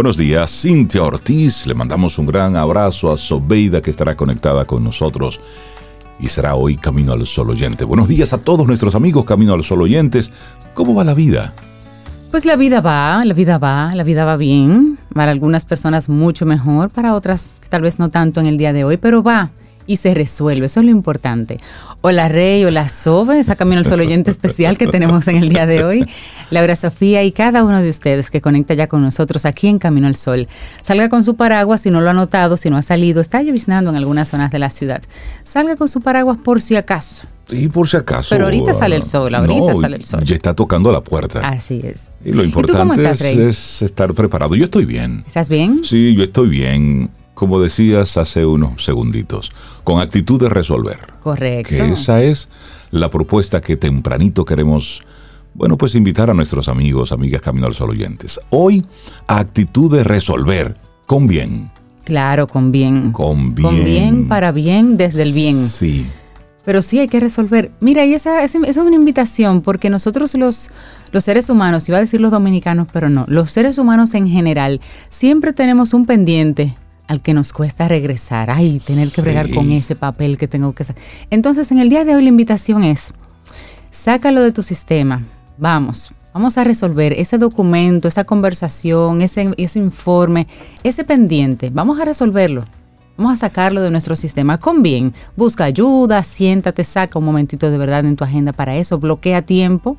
Buenos días, Cintia Ortiz. Le mandamos un gran abrazo a Sobeida que estará conectada con nosotros y será hoy Camino al Sol Oyente. Buenos días a todos nuestros amigos Camino al Sol Oyentes. ¿Cómo va la vida? Pues la vida va, la vida va, la vida va bien. Para algunas personas mucho mejor, para otras tal vez no tanto en el día de hoy, pero va y se resuelve. Eso es lo importante. Hola Rey, hola Sobe, esa Camino al Sol oyente especial que tenemos en el día de hoy. Laura Sofía y cada uno de ustedes que conecta ya con nosotros aquí en Camino al Sol. Salga con su paraguas si no lo ha notado, si no ha salido. Está lloviznando en algunas zonas de la ciudad. Salga con su paraguas por si acaso. Y por si acaso. Pero ahorita sale el sol, ahorita sale el sol. Ya está tocando la puerta. Así es. Y lo importante es, estar preparado. Yo estoy bien. ¿Estás bien? Sí, yo estoy bien como decías hace unos segunditos, con actitud de resolver. Correcto. Que esa es la propuesta que tempranito queremos, bueno, pues invitar a nuestros amigos, amigas Camino al Sol oyentes. Hoy, actitud de resolver, con bien. Claro, con bien. Con bien. Con bien, para bien, desde el bien. Sí. Pero sí hay que resolver. Mira, y esa, esa, es una invitación, porque nosotros los, los seres humanos, iba a decir los dominicanos, pero no, los seres humanos en general, siempre tenemos un pendiente al que nos cuesta regresar, ay, tener que bregar con ese papel que tengo que hacer. Entonces, en el día de hoy la invitación es, sácalo de tu sistema, vamos, vamos a resolver ese documento, esa conversación, ese, ese informe, ese pendiente, vamos a resolverlo. Vamos a sacarlo de nuestro sistema con bien. Busca ayuda, siéntate, saca un momentito de verdad en tu agenda para eso, bloquea tiempo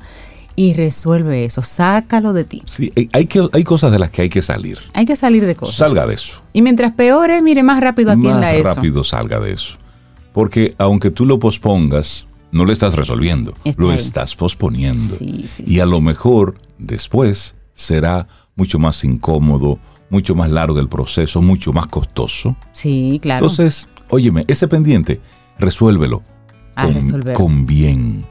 y resuelve eso, sácalo de ti. Sí, hay, que, hay cosas de las que hay que salir. Hay que salir de cosas. Salga de eso. Y mientras peore, mire, más rápido atienda eso. Más rápido salga de eso. Porque aunque tú lo pospongas, no lo estás resolviendo, lo estás posponiendo. y a lo mejor después será mucho más incómodo, mucho más largo el proceso, mucho más costoso. Sí, claro. Entonces, óyeme, ese pendiente, resuélvelo. con, con bien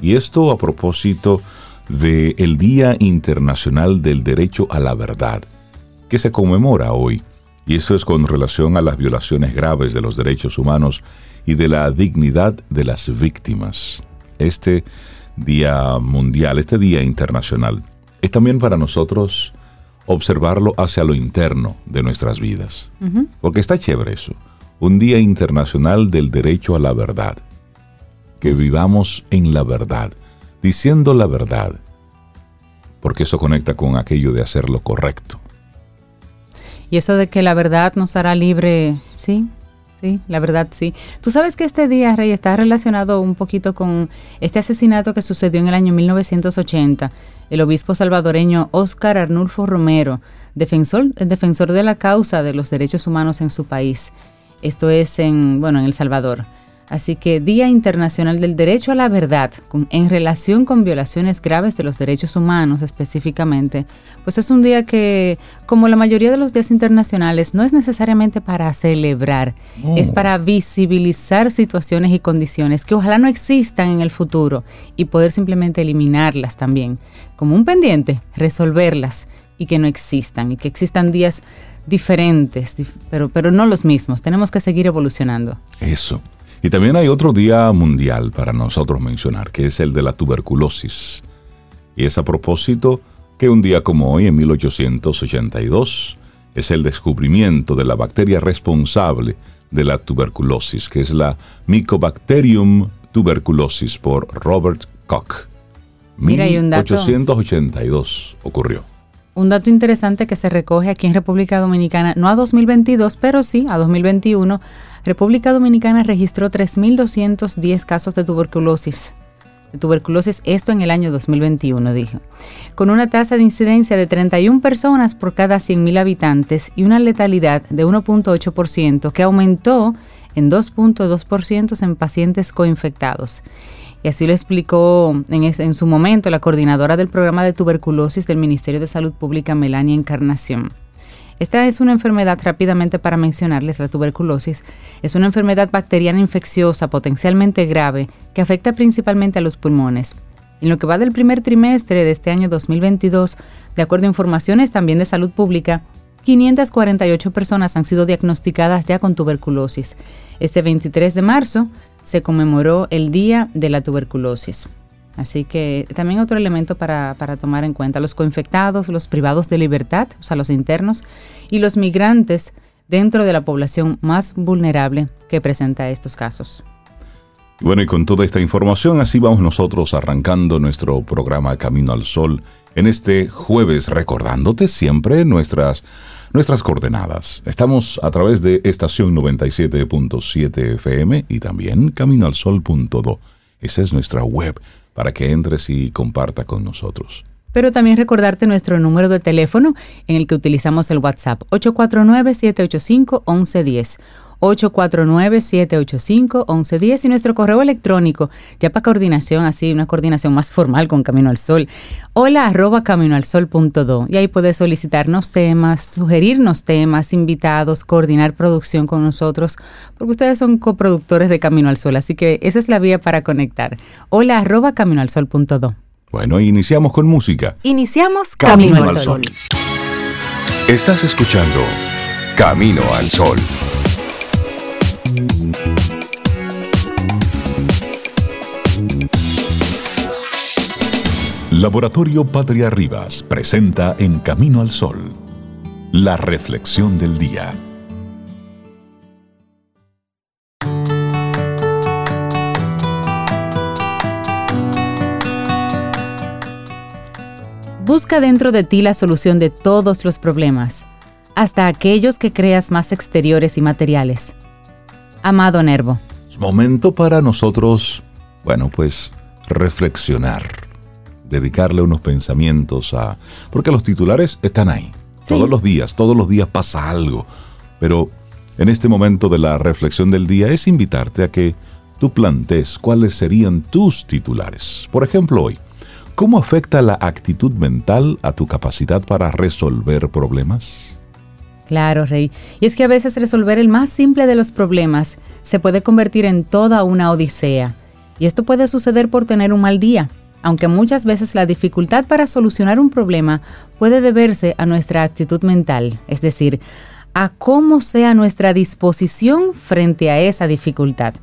y esto a propósito del Día Internacional del Derecho a la Verdad, que se conmemora hoy. Y eso es con relación a las violaciones graves de los derechos humanos y de la dignidad de las víctimas. Este Día Mundial, este Día Internacional, es también para nosotros observarlo hacia lo interno de nuestras vidas. Porque está chévere eso. Un Día Internacional del Derecho a la Verdad que vivamos en la verdad, diciendo la verdad, porque eso conecta con aquello de hacer lo correcto. Y eso de que la verdad nos hará libre, sí, sí, la verdad sí. Tú sabes que este día, Rey, está relacionado un poquito con este asesinato que sucedió en el año 1980. El obispo salvadoreño Óscar Arnulfo Romero, defensor, defensor de la causa de los derechos humanos en su país. Esto es en, bueno, en El Salvador. Así que Día Internacional del Derecho a la Verdad, en relación con violaciones graves de los derechos humanos específicamente, pues es un día que, como la mayoría de los días internacionales, no es necesariamente para celebrar, es para visibilizar situaciones y condiciones que ojalá no existan en el futuro y poder simplemente eliminarlas también, como un pendiente, resolverlas y que no existan, y que existan días diferentes, pero, pero no los mismos. Tenemos que seguir evolucionando. Eso. Y también hay otro día mundial para nosotros mencionar, que es el de la tuberculosis. Y es a propósito que un día como hoy, en 1882, es el descubrimiento de la bacteria responsable de la tuberculosis, que es la Mycobacterium tuberculosis por Robert Koch. Mira, 1882 ocurrió. Un dato interesante que se recoge aquí en República Dominicana, no a 2022, pero sí a 2021, República Dominicana registró 3.210 casos de tuberculosis. De tuberculosis, esto en el año 2021, dijo. Con una tasa de incidencia de 31 personas por cada 100.000 habitantes y una letalidad de 1.8% que aumentó en 2.2% en pacientes coinfectados. Y así lo explicó en, su momento la coordinadora del programa de tuberculosis del Ministerio de Salud Pública, Melania Encarnación. Esta es una enfermedad, rápidamente para mencionarles, la tuberculosis, es una enfermedad bacteriana infecciosa potencialmente grave que afecta principalmente a los pulmones. En lo que va del primer trimestre de este año 2022, de acuerdo a informaciones también de salud pública, 548 personas han sido diagnosticadas ya con tuberculosis. Este 23 de marzo se conmemoró el Día de la Tuberculosis. Así que también otro elemento para, para, tomar en cuenta, los coinfectados, los privados de libertad, o sea, los internos, y los migrantes dentro de la población más vulnerable que presenta estos casos. Bueno, y con toda esta información, así vamos nosotros arrancando nuestro programa Camino al Sol en este jueves, recordándote siempre nuestras, nuestras coordenadas. Estamos a través de estación 97.7 FM y también caminoalsol.do. Esa es nuestra web para que entres y comparta con nosotros. Pero también recordarte nuestro número de teléfono en el que utilizamos el WhatsApp 849-785-1110. 849-785-1110 y nuestro correo electrónico, ya para coordinación, así una coordinación más formal con Camino al Sol, hola arroba caminoalsol.do y ahí puedes solicitarnos temas, sugerirnos temas, invitados, coordinar producción con nosotros, porque ustedes son coproductores de Camino al Sol, así que esa es la vía para conectar. Hola arroba caminoalsol.do. Bueno, iniciamos con música. Iniciamos Camino, al Sol. Estás escuchando Camino al Sol. Laboratorio Patria Rivas presenta En Camino al Sol, la reflexión del día. Busca dentro de ti la solución de todos los problemas, hasta aquellos que creas más exteriores y materiales. Amado Nervo. Es momento para nosotros, bueno, pues reflexionar, dedicarle unos pensamientos a... Porque los titulares están ahí, todos los días, todos los días pasa algo, pero en este momento de la reflexión del día es invitarte a que tú plantees cuáles serían tus titulares. Por ejemplo, hoy, ¿cómo afecta la actitud mental a tu capacidad para resolver problemas? Claro, Rey. Y es que a veces resolver el más simple de los problemas se puede convertir en toda una odisea. Y esto puede suceder por tener un mal día, aunque muchas veces la dificultad para solucionar un problema puede deberse a nuestra actitud mental, es decir, a cómo sea nuestra disposición frente a esa dificultad.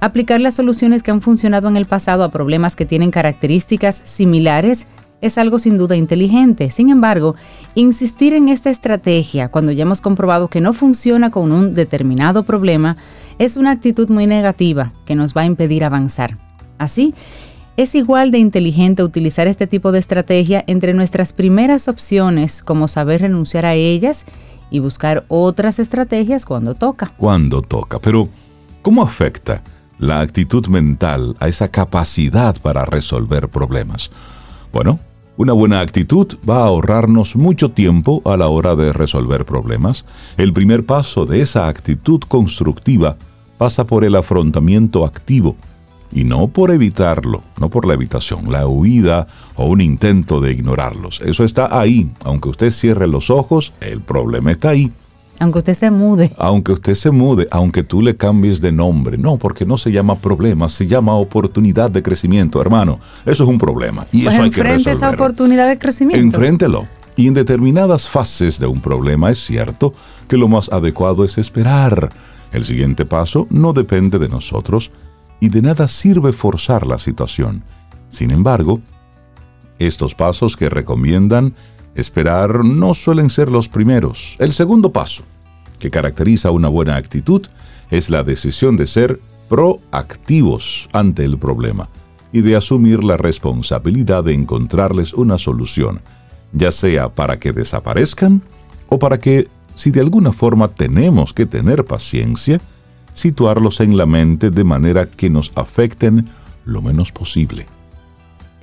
Aplicar las soluciones que han funcionado en el pasado a problemas que tienen características similares es algo sin duda inteligente. Sin embargo, insistir en esta estrategia cuando ya hemos comprobado que no funciona con un determinado problema es una actitud muy negativa que nos va a impedir avanzar. Así, es igual de inteligente utilizar este tipo de estrategia entre nuestras primeras opciones como saber renunciar a ellas y buscar otras estrategias cuando toca. Cuando toca, pero ¿cómo afecta la actitud mental a esa capacidad para resolver problemas? Bueno, una buena actitud va a ahorrarnos mucho tiempo a la hora de resolver problemas. El primer paso de esa actitud constructiva pasa por el afrontamiento activo y no por evitarlo, no por la evitación, la huida o un intento de ignorarlos. Eso está ahí. Aunque usted cierre los ojos, el problema está ahí. Aunque usted se mude. Aunque usted se mude, aunque tú le cambies de nombre. No, porque no se llama problema, se llama oportunidad de crecimiento, hermano. Eso es un problema. Y pues eso hay que resolverlo. esa oportunidad de crecimiento. Enfréntelo. Y en determinadas fases de un problema es cierto que lo más adecuado es esperar. El siguiente paso no depende de nosotros y de nada sirve forzar la situación. Sin embargo, estos pasos que recomiendan Esperar no suelen ser los primeros. El segundo paso, que caracteriza una buena actitud, es la decisión de ser proactivos ante el problema y de asumir la responsabilidad de encontrarles una solución, ya sea para que desaparezcan o para que, si de alguna forma tenemos que tener paciencia, situarlos en la mente de manera que nos afecten lo menos posible.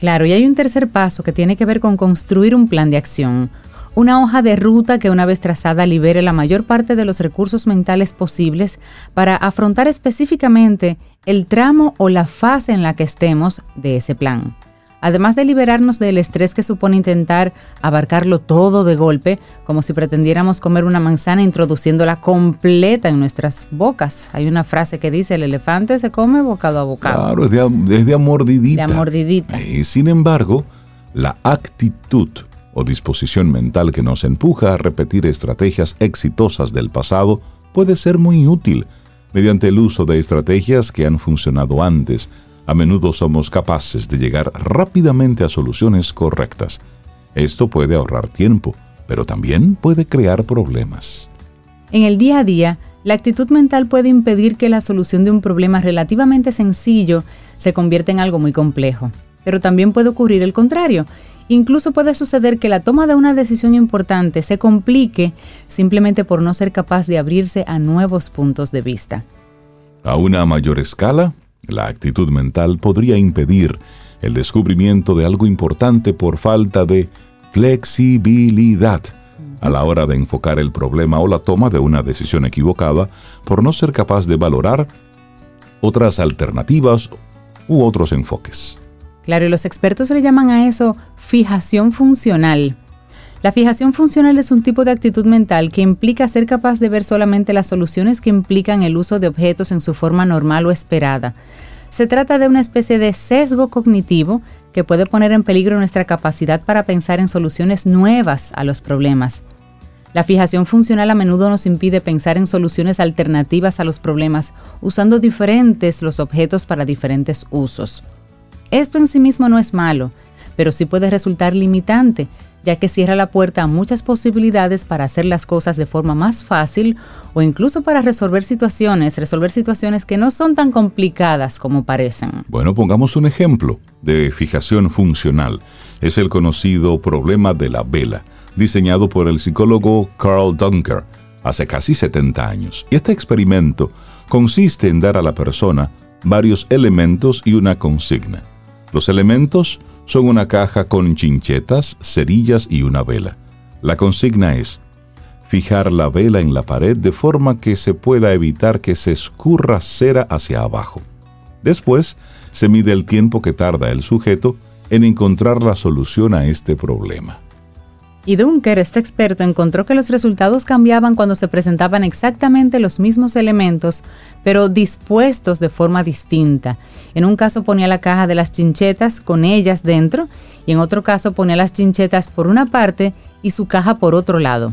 Claro, y hay un tercer paso que tiene que ver con construir un plan de acción, una hoja de ruta que una vez trazada libere la mayor parte de los recursos mentales posibles para afrontar específicamente el tramo o la fase en la que estemos de ese plan. Además de liberarnos del estrés que supone intentar abarcarlo todo de golpe, como si pretendiéramos comer una manzana introduciéndola completa en nuestras bocas. Hay una frase que dice, el elefante se come bocado a bocado. Claro, es de, es de amordidita. De amordidita. Y sin embargo, la actitud o disposición mental que nos empuja a repetir estrategias exitosas del pasado puede ser muy útil mediante el uso de estrategias que han funcionado antes a menudo somos capaces de llegar rápidamente a soluciones correctas. Esto puede ahorrar tiempo, pero también puede crear problemas. En el día a día, la actitud mental puede impedir que la solución de un problema relativamente sencillo se convierta en algo muy complejo. Pero también puede ocurrir el contrario. Incluso puede suceder que la toma de una decisión importante se complique simplemente por no ser capaz de abrirse a nuevos puntos de vista. A una mayor escala, la actitud mental podría impedir el descubrimiento de algo importante por falta de flexibilidad a la hora de enfocar el problema o la toma de una decisión equivocada por no ser capaz de valorar otras alternativas u otros enfoques. Claro, y los expertos le llaman a eso fijación funcional. La fijación funcional es un tipo de actitud mental que implica ser capaz de ver solamente las soluciones que implican el uso de objetos en su forma normal o esperada. Se trata de una especie de sesgo cognitivo que puede poner en peligro nuestra capacidad para pensar en soluciones nuevas a los problemas. La fijación funcional a menudo nos impide pensar en soluciones alternativas a los problemas usando diferentes los objetos para diferentes usos. Esto en sí mismo no es malo, pero sí puede resultar limitante, ya que cierra la puerta a muchas posibilidades para hacer las cosas de forma más fácil o incluso para resolver situaciones, resolver situaciones que no son tan complicadas como parecen. Bueno, pongamos un ejemplo de fijación funcional. Es el conocido problema de la vela, diseñado por el psicólogo Carl Dunker hace casi 70 años. Y este experimento consiste en dar a la persona varios elementos y una consigna. Los elementos son una caja con chinchetas, cerillas y una vela. La consigna es fijar la vela en la pared de forma que se pueda evitar que se escurra cera hacia abajo. Después, se mide el tiempo que tarda el sujeto en encontrar la solución a este problema. Y Dunker, este experto, encontró que los resultados cambiaban cuando se presentaban exactamente los mismos elementos, pero dispuestos de forma distinta. En un caso ponía la caja de las chinchetas con ellas dentro y en otro caso ponía las chinchetas por una parte y su caja por otro lado.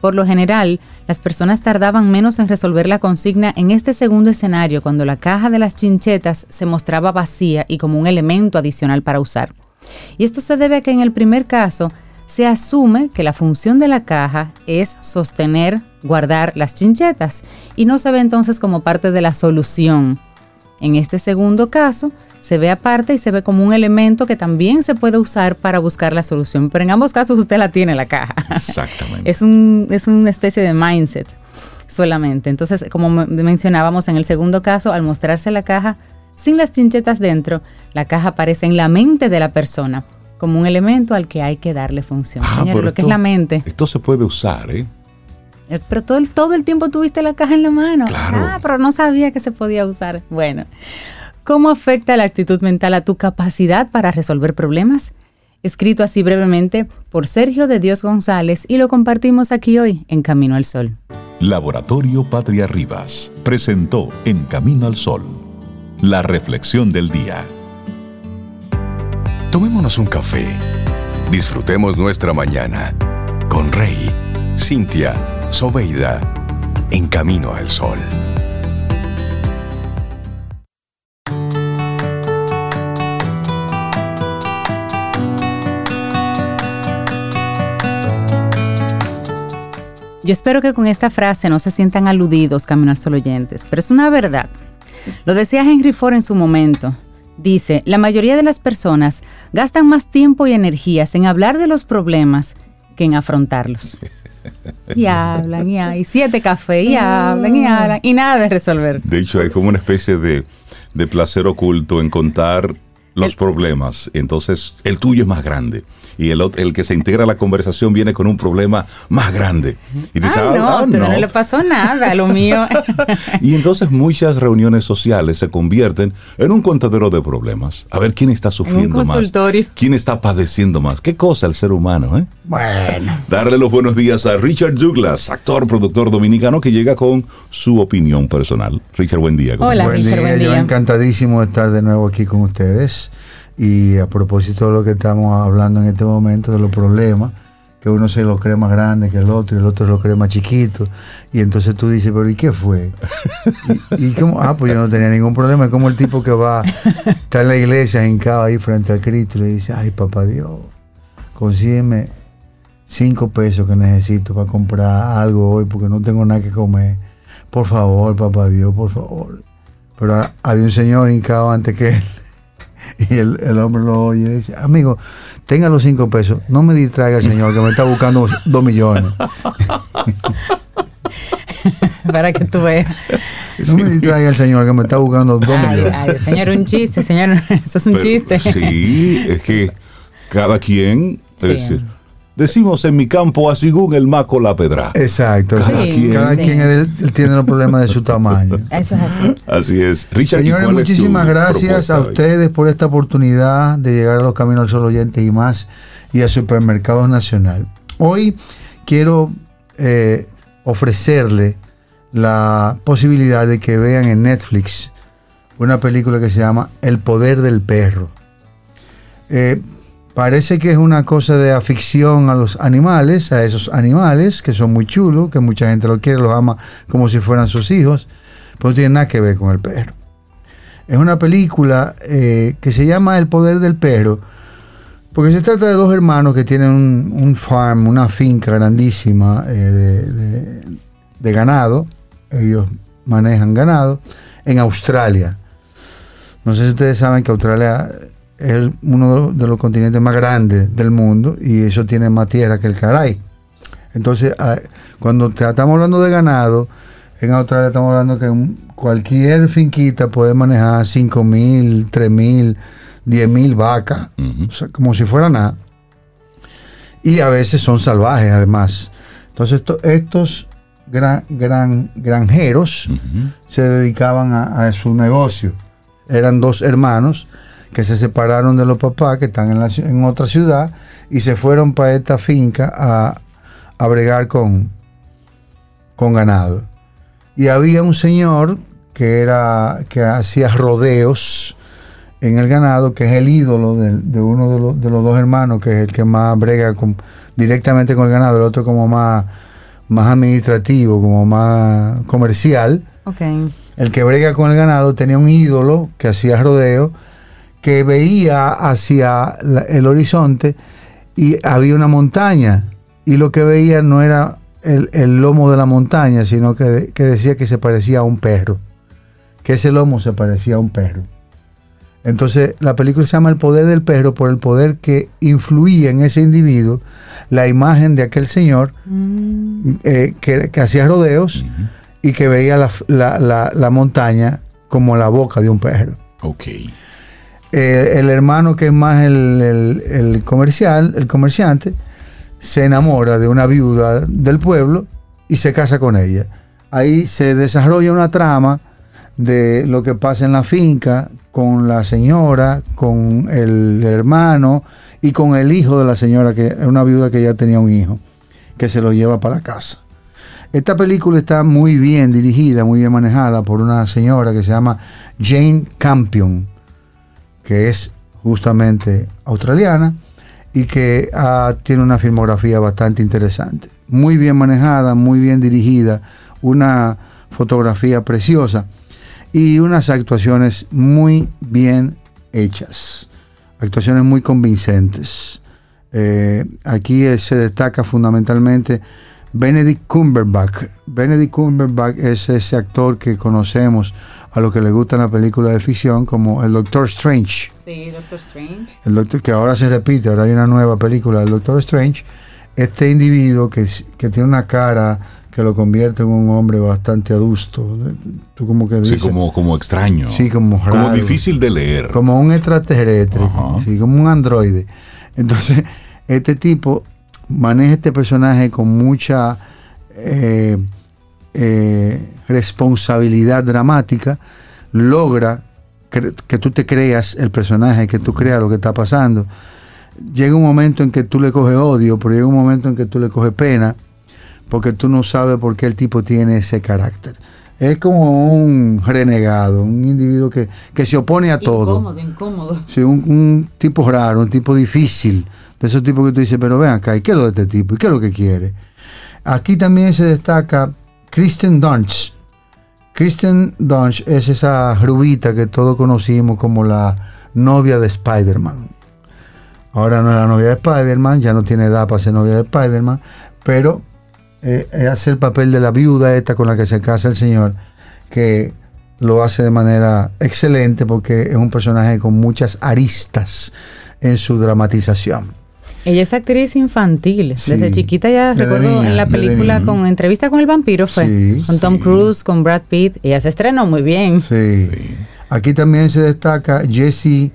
Por lo general, las personas tardaban menos en resolver la consigna en este segundo escenario cuando la caja de las chinchetas se mostraba vacía y como un elemento adicional para usar. Y esto se debe a que en el primer caso, se asume que la función de la caja es sostener, guardar las chinchetas y no se ve entonces como parte de la solución. En este segundo caso, se ve aparte y se ve como un elemento que también se puede usar para buscar la solución, pero en ambos casos usted la tiene la caja. Exactamente. es, un, es una especie de mindset solamente. Entonces, como mencionábamos en el segundo caso, al mostrarse la caja sin las chinchetas dentro, la caja aparece en la mente de la persona como un elemento al que hay que darle función. Ah, lo que es la mente. Esto se puede usar, ¿eh? ¿eh? Pero todo el, todo el tiempo tuviste la caja en la mano. Claro. Ah, pero no sabía que se podía usar. Bueno, ¿cómo afecta la actitud mental a tu capacidad para resolver problemas? Escrito así brevemente por Sergio de Dios González y lo compartimos aquí hoy en Camino al Sol. Laboratorio Patria Rivas presentó En Camino al Sol la reflexión del día. Tomémonos un café. Disfrutemos nuestra mañana con Rey, Cintia, Soveida, en camino al sol. Yo espero que con esta frase no se sientan aludidos, Camino al Sol oyentes, pero es una verdad. Lo decía Henry Ford en su momento. Dice, la mayoría de las personas gastan más tiempo y energías en hablar de los problemas que en afrontarlos. Y hablan, y hay siete cafés, y hablan, y hablan, y nada de resolver. De hecho, hay como una especie de, de placer oculto en contar los problemas. Entonces, el tuyo es más grande y el, el que se integra a la conversación viene con un problema más grande. Y dice, ah, no, ah, no. le pasó nada, lo mío. y entonces muchas reuniones sociales se convierten en un contadero de problemas. A ver quién está sufriendo un consultorio. más. ¿Quién está padeciendo más? ¿Qué cosa el ser humano? Eh? Bueno. Darle los buenos días a Richard Douglas, actor, productor dominicano que llega con su opinión personal. Richard, buen día. Hola, buen Richard, buen día. Yo encantadísimo de estar de nuevo aquí con ustedes. Y a propósito de lo que estamos hablando en este momento, de los problemas, que uno se lo cree más grande que el otro y el otro lo cree más chiquito. Y entonces tú dices, pero ¿y qué fue? y, como, ah, pues yo no tenía ningún problema. Es como el tipo que va, está en la iglesia hincado ahí frente al Cristo y le dice, ay, papá Dios, consígueme cinco pesos que necesito para comprar algo hoy porque no tengo nada que comer. Por favor, papá Dios, por favor. Pero había un señor hincado antes que él. Y el, hombre lo oye y le dice, amigo, tenga los cinco pesos, no me distraiga el señor que me está buscando dos millones. Para que tú veas. No me distraiga el señor que me está buscando dos millones. Ay, señor, un chiste, señor, eso es un chiste. Sí, es que cada quien... Decimos en mi campo, así el maco la pedra. Exacto. Cada quien, tiene los problemas de su tamaño. Eso es así. Así es. Richard, Señores, muchísimas gracias a ustedes por esta oportunidad de llegar a los Caminos al Sol Oyente y más y a Supermercados Nacional. Hoy quiero eh, ofrecerle la posibilidad de que vean en Netflix una película que se llama El Poder del Perro. Eh, Parece que es una cosa de afición a los animales, a esos animales que son muy chulos, que mucha gente lo quiere, los ama como si fueran sus hijos, pero no tiene nada que ver con el perro. Es una película eh, que se llama El poder del perro, porque se trata de dos hermanos que tienen un, farm, una finca grandísima eh, de ganado, ellos manejan ganado, en Australia. No sé si ustedes saben que Australia es uno de los, continentes más grandes del mundo y eso tiene más tierra que el caray. Entonces, ah, cuando estamos hablando de ganado, en Australia estamos hablando que cualquier finquita puede manejar 5 mil, 3 mil, 10 mil vacas, como si fuera nada. Y a veces son salvajes además. Entonces estos gran, gran, granjeros se dedicaban a, a, su negocio. Eran dos hermanos que se separaron de los papás que están en, otra ciudad y se fueron para esta finca a, a bregar con, con ganado. Y había un señor que, era, que hacía rodeos en el ganado, que es el ídolo de, uno de los, de los, dos hermanos, que es el que más brega con, directamente con el ganado, el otro como más, más administrativo, como más comercial. El que brega con el ganado tenía un ídolo que hacía rodeo que veía hacia el horizonte y había una montaña y lo que veía no era el, lomo de la montaña, sino que, decía que se parecía a un perro, que ese lomo se parecía a un perro. Entonces la película se llama El poder del perro por el poder que influía en ese individuo la imagen de aquel señor mm. eh, que, hacía rodeos y que veía la, la, montaña como la boca de un perro. Okay. Eh, el hermano que es más el, comercial, el comerciante, se enamora de una viuda del pueblo y se casa con ella. Ahí se desarrolla una trama de lo que pasa en la finca con la señora, con el hermano y con el hijo de la señora, que es una viuda que ya tenía un hijo, que se lo lleva para casa. Esta película está muy bien dirigida, muy bien manejada por una señora que se llama Jane Campion que es justamente australiana y que ah, tiene una filmografía bastante interesante. Muy bien manejada, muy bien dirigida, una fotografía preciosa y unas actuaciones muy bien hechas, actuaciones muy convincentes. Eh, aquí se destaca fundamentalmente Benedict Cumberbatch. Benedict Cumberbatch es ese actor que conocemos a los que le gusta la película de ficción como el Doctor Strange. Sí, Doctor Strange. El doctor que ahora se repite, ahora hay una nueva película del Doctor Strange. Este individuo que, que tiene una cara que lo convierte en un hombre bastante adusto. Tú como que dices, sí, como, como extraño. Sí, como raro, Como difícil de leer. Como un extraterrestre, sí, como un androide. Entonces, este tipo maneja este personaje con mucha eh, eh, responsabilidad dramática, logra que, tú te creas el personaje, que tú creas lo que está pasando. Llega un momento en que tú le coges odio, pero llega un momento en que tú le coges pena, porque tú no sabes por qué el tipo tiene ese carácter. Es como un renegado, un individuo que, se opone a todo. Incómodo, incómodo. Sí, un, un, tipo raro, un tipo difícil De esos tipos que tú dices, pero ven acá, ¿y qué es lo de este tipo? ¿Y qué es lo que quiere? Aquí también se destaca Kristen Dunst. Kristen Dunst es esa rubita que todos conocimos como la novia de Spider-Man. Ahora no es la novia de Spider-Man, ya no tiene edad para ser novia de Spider-Man, pero eh, hace el papel de la viuda esta con la que se casa el señor, que lo hace de manera excelente porque es un personaje con muchas aristas en su dramatización. Ella es actriz infantil. Desde chiquita ya recuerdo en la película con entrevista con el vampiro fue. con Tom Cruise, con Brad Pitt. Ella se estrenó muy bien. Sí. Aquí también se destaca Jesse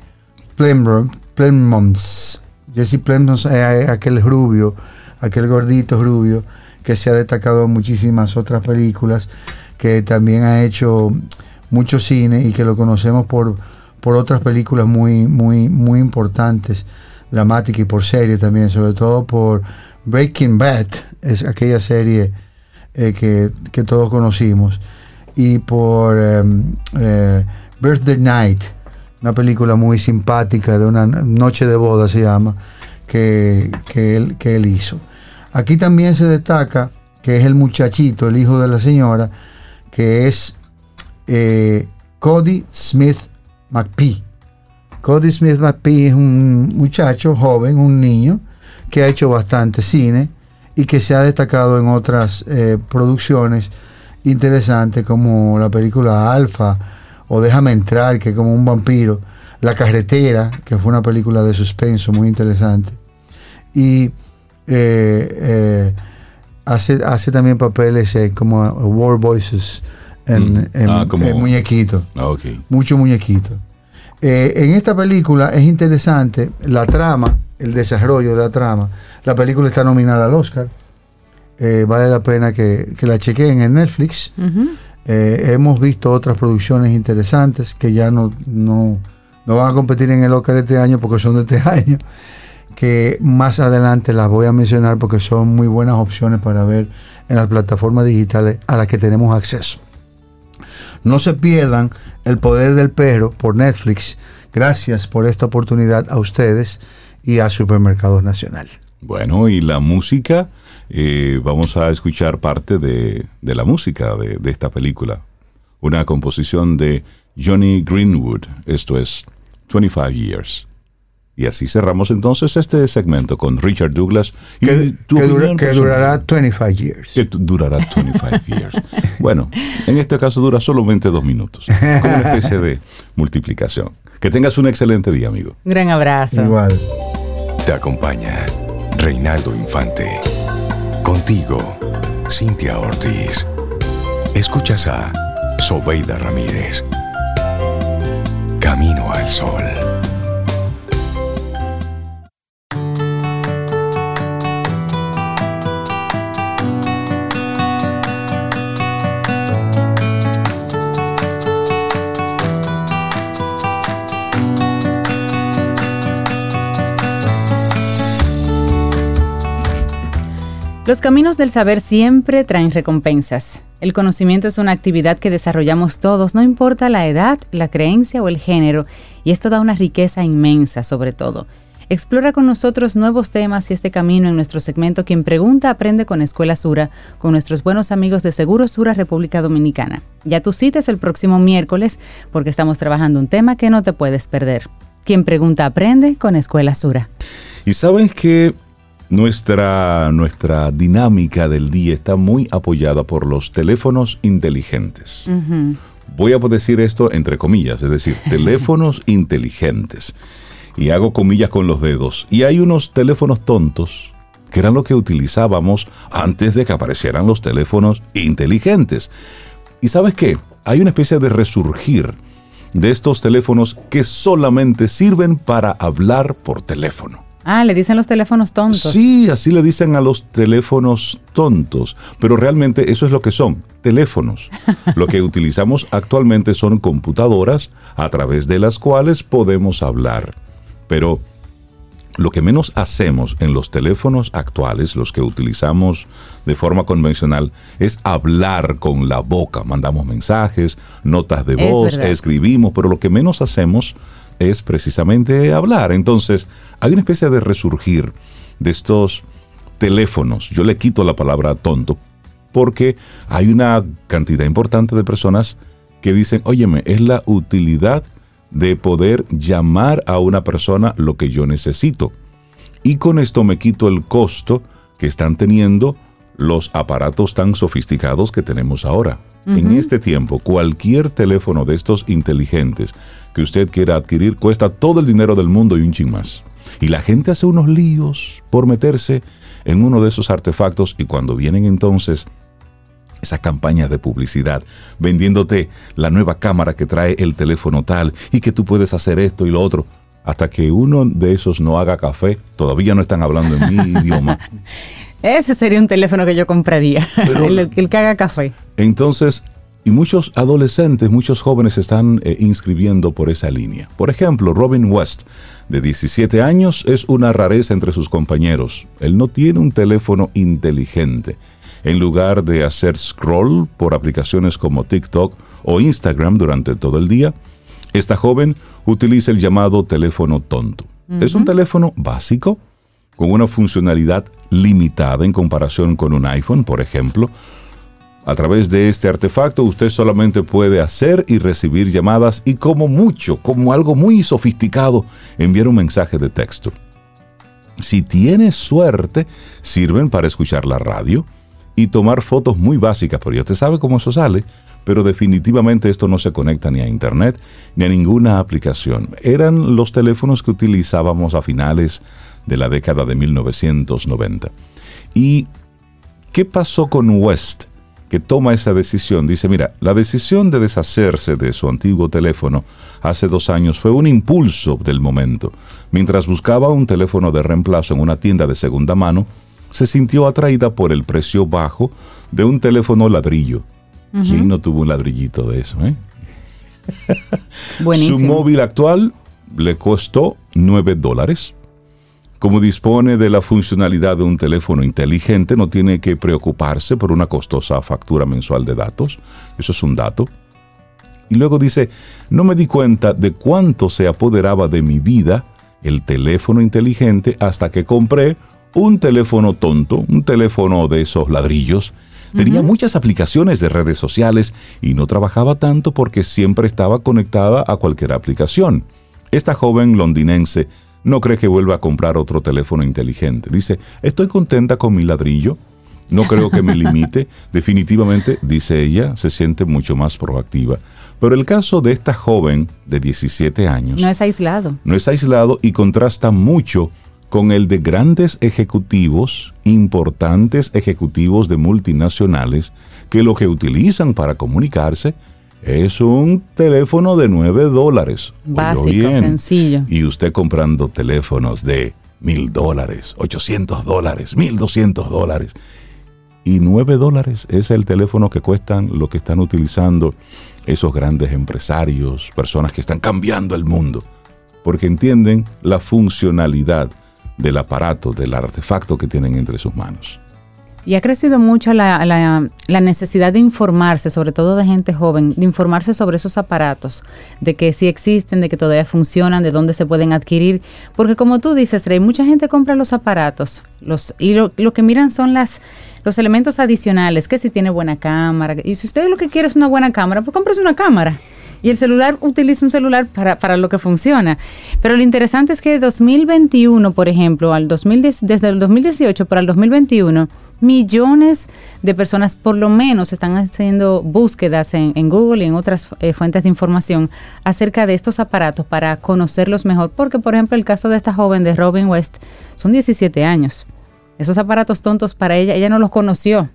Plemons. Jesse Plemons es aquel rubio, aquel gordito rubio que se ha destacado en muchísimas otras películas, que también ha hecho mucho cine y que lo conocemos por, por otras películas muy, muy, muy importantes, dramáticas y por serie también, sobre todo por Breaking Bad, es aquella serie eh, que, todos conocimos, y por em, eh, Birthday Night, una película muy simpática de una noche de boda se llama, que, que, él, que él hizo. Aquí también se destaca que es el muchachito, el hijo de la señora, que es eh, Cody Smith McPhee. Cody Smith McPhee es un muchacho joven, un niño, que ha hecho bastante cine y que se ha destacado en otras eh, producciones interesantes como la película Alfa o Déjame entrar, que es como un vampiro, La carretera, que fue una película de suspenso muy interesante. Y eh, hace, hace también papeles como War Voices en, mm. ah, muñequito. Ah, Mucho muñequito. Eh, en esta película es interesante la trama, el desarrollo de la trama. La película está nominada al Oscar. Eh, vale la pena que, la chequeen en Netflix. Eh, hemos visto otras producciones interesantes que ya no, no, no, van a competir en el Oscar este año porque son de este año. Que más adelante las voy a mencionar porque son muy buenas opciones para ver en las plataformas digitales a las que tenemos acceso. No se pierdan El Poder del Perro por Netflix. Gracias por esta oportunidad a ustedes y a Supermercados Nacional. Bueno, y la música, eh, vamos a escuchar parte de, la música de, de esta película. Una composición de Johnny Greenwood, esto es 25 Years. Y así cerramos entonces este segmento con Richard Douglas. que, durará 25 years. Que durará 25 years. bueno, en este caso dura solamente dos minutos. Como una especie de multiplicación. Que tengas un excelente día, amigo. Gran abrazo. Igual. Te acompaña Reinaldo Infante. Contigo, Cintia Ortiz. Escuchas a Sobeida Ramírez. Camino al Sol. Los caminos del saber siempre traen recompensas. El conocimiento es una actividad que desarrollamos todos, no importa la edad, la creencia o el género, y esto da una riqueza inmensa sobre todo. Explora con nosotros nuevos temas y este camino en nuestro segmento Quien Pregunta Aprende con Escuela Sura, con nuestros buenos amigos de Seguro Sura República Dominicana. Ya tu cita es el próximo miércoles porque estamos trabajando un tema que no te puedes perder. Quien Pregunta Aprende con Escuela Sura. Y saben que nuestra, nuestra dinámica del día está muy apoyada por los teléfonos inteligentes. Voy a decir esto entre comillas, es decir, teléfonos inteligentes. Y hago comillas con los dedos. Y hay unos teléfonos tontos que eran lo que utilizábamos antes de que aparecieran los teléfonos inteligentes. ¿Y sabes qué? Hay una especie de resurgir de estos teléfonos que solamente sirven para hablar por teléfono. Ah, le dicen los teléfonos tontos. Sí, así le dicen a los teléfonos tontos, pero realmente eso es lo que son, teléfonos. lo que utilizamos actualmente son computadoras a través de las cuales podemos hablar. Pero lo que menos hacemos en los teléfonos actuales, los que utilizamos de forma convencional, es hablar con la boca. Mandamos mensajes, notas de voz, escribimos, pero lo que menos hacemos es precisamente hablar. Entonces, hay una especie de resurgir de estos teléfonos. Yo le quito la palabra tonto porque hay una cantidad importante de personas que dicen, óyeme, es la utilidad de poder llamar a una persona lo que yo necesito. Y con esto me quito el costo que están teniendo los aparatos tan sofisticados que tenemos ahora. En este tiempo, cualquier teléfono de estos inteligentes que usted quiera adquirir cuesta todo el dinero del mundo y un ching más. Y la gente hace unos líos por meterse en uno de esos artefactos y cuando vienen entonces esas campañas de publicidad, vendiéndote la nueva cámara que trae el teléfono tal y que tú puedes hacer esto y lo otro. Hasta que uno de esos no haga café, todavía no están hablando en mi idioma. Ese sería un teléfono que yo compraría, el, que haga café. Entonces, y muchos adolescentes, muchos jóvenes se están eh, inscribiendo por esa línea. Por ejemplo, Robin West, de 17 años, es una rareza entre sus compañeros. Él no tiene un teléfono inteligente en lugar de hacer scroll por aplicaciones como TikTok o Instagram durante todo el día, esta joven utiliza el llamado teléfono tonto. Es un teléfono básico, con una funcionalidad limitada en comparación con un iPhone, por ejemplo. A través de este artefacto usted solamente puede hacer y recibir llamadas y como mucho, como algo muy sofisticado, enviar un mensaje de texto. Si tiene suerte, sirven para escuchar la radio, y tomar fotos muy básicas, pero ya usted sabe cómo eso sale, pero definitivamente esto no se conecta ni a internet ni a ninguna aplicación. Eran los teléfonos que utilizábamos a finales de la década de 1990. ¿Y qué pasó con West? que toma esa decisión. Dice, mira, la decisión de deshacerse de su antiguo teléfono hace dos años fue un impulso del momento. Mientras buscaba un teléfono de reemplazo en una tienda de segunda mano, se sintió atraída por el precio bajo de un teléfono ladrillo. ¿Quién no tuvo un ladrillito de eso? Eh? Su móvil actual le costó 9 dólares. Como dispone de la funcionalidad de un teléfono inteligente, no tiene que preocuparse por una costosa factura mensual de datos. Eso es un dato. Y luego dice, no me di cuenta de cuánto se apoderaba de mi vida el teléfono inteligente hasta que compré un teléfono tonto, un teléfono de esos ladrillos. Tenía muchas aplicaciones de redes sociales y no trabajaba tanto porque siempre estaba conectada a cualquier aplicación. Esta joven londinense no cree que vuelva a comprar otro teléfono inteligente. Dice, estoy contenta con mi ladrillo, no creo que me limite. Definitivamente, dice ella, se siente mucho más proactiva. Pero el caso de esta joven de 17 años... No es aislado. No es aislado y contrasta mucho con el de grandes ejecutivos, importantes ejecutivos de multinacionales, que lo que utilizan para comunicarse es un teléfono de 9 dólares. Básico, sencillo. Y usted comprando teléfonos de mil dólares, 800 dólares, 1200 dólares. Y 9 dólares es el teléfono que cuestan lo que están utilizando esos grandes empresarios, personas que están cambiando el mundo, porque entienden la funcionalidad del aparato, del artefacto que tienen entre sus manos. Y ha crecido mucho la, la, necesidad de informarse, sobre todo de gente joven, de informarse sobre esos aparatos, de que sí existen, de que todavía funcionan, de dónde se pueden adquirir. Porque como tú dices, Rey, mucha gente compra los aparatos los, y lo, lo que miran son las, los elementos adicionales, que si tiene buena cámara. Y si usted lo que quiere es una buena cámara, pues compres una cámara. Y el celular utiliza un celular para, para lo que funciona. Pero lo interesante es que de 2021, por ejemplo, al 2010, desde el 2018 para el 2021, millones de personas por lo menos están haciendo búsquedas en, Google y en otras eh, fuentes de información acerca de estos aparatos para conocerlos mejor. Porque, por ejemplo, el caso de esta joven de Robin West son 17 años. Esos aparatos tontos para ella, ella no los conoció.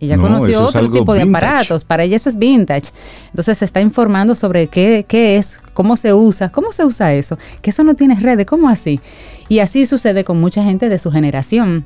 Ella conoció otro tipo de aparatos, para ella eso es vintage. Entonces se está informando sobre qué, qué, es, cómo se usa, cómo se usa eso, que eso no tiene redes, ¿cómo así? Y así sucede con mucha gente de su generación.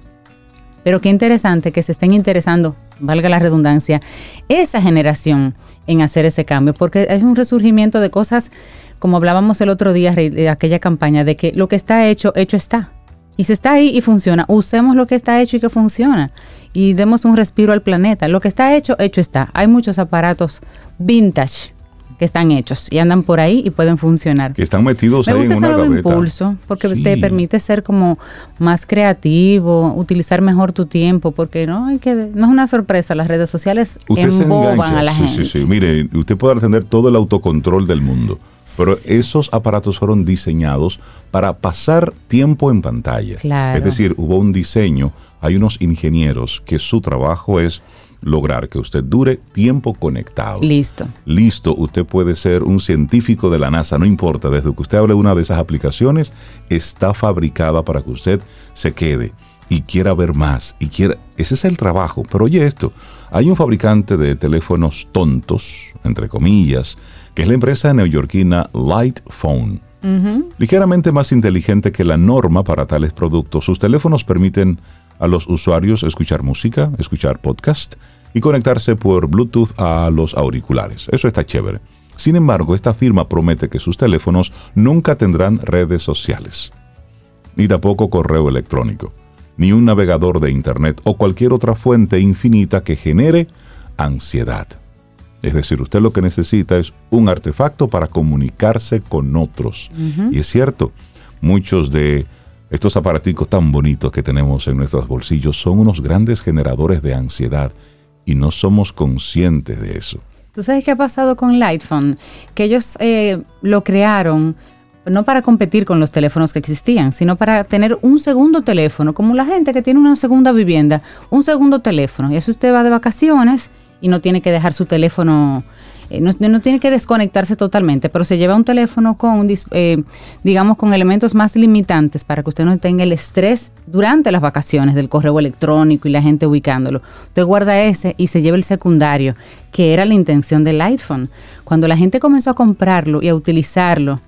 Pero qué interesante que se estén interesando, valga la redundancia, esa generación en hacer ese cambio, porque hay un resurgimiento de cosas, como hablábamos el otro día de aquella campaña, de que lo que está hecho, hecho está. Y si está ahí y funciona, usemos lo que está hecho y que funciona y demos un respiro al planeta. Lo que está hecho, hecho está. Hay muchos aparatos vintage que están hechos y andan por ahí y pueden funcionar. Que están metidos ahí en una gaveta. impulso porque te permite ser como más creativo, utilizar mejor tu tiempo, porque no hay que no es una sorpresa, las redes sociales emboban a la gente. Sí, sí, sí. Mire, usted puede tener todo el autocontrol del mundo, pero esos aparatos fueron diseñados para pasar tiempo en pantalla. Es decir, hubo un diseño, hay unos ingenieros que su trabajo es lograr que usted dure tiempo conectado. Listo. Listo, usted puede ser un científico de la NASA, no importa, desde que usted hable de una de esas aplicaciones, está fabricada para que usted se quede y quiera ver más y quiera ese es el trabajo, pero oye esto, hay un fabricante de teléfonos tontos, entre comillas, que es la empresa neoyorquina Light Phone. Ligeramente más inteligente que la norma para tales productos, sus teléfonos permiten a los usuarios escuchar música, escuchar podcast y conectarse por Bluetooth a los auriculares. Eso está chévere. Sin embargo, esta firma promete que sus teléfonos nunca tendrán redes sociales, ni tampoco correo electrónico, ni un navegador de Internet o cualquier otra fuente infinita que genere ansiedad. Es decir, usted lo que necesita es un artefacto para comunicarse con otros. Y es cierto, muchos de estos aparaticos tan bonitos que tenemos en nuestros bolsillos son unos grandes generadores de ansiedad y no somos conscientes de eso. ¿Tú sabes qué ha pasado con Lightphone? Que ellos eh, lo crearon no para competir con los teléfonos que existían, sino para tener un segundo teléfono, como la gente que tiene una segunda vivienda, un segundo teléfono. Y eso usted va de vacaciones y no tiene que dejar su teléfono eh, no, tiene que desconectarse totalmente, pero se lleva un teléfono con, eh, digamos, con elementos más limitantes para que usted no tenga el estrés durante las vacaciones del correo electrónico y la gente ubicándolo. Usted guarda ese y se lleva el secundario, que era la intención del iPhone. Cuando la gente comenzó a comprarlo y a utilizarlo,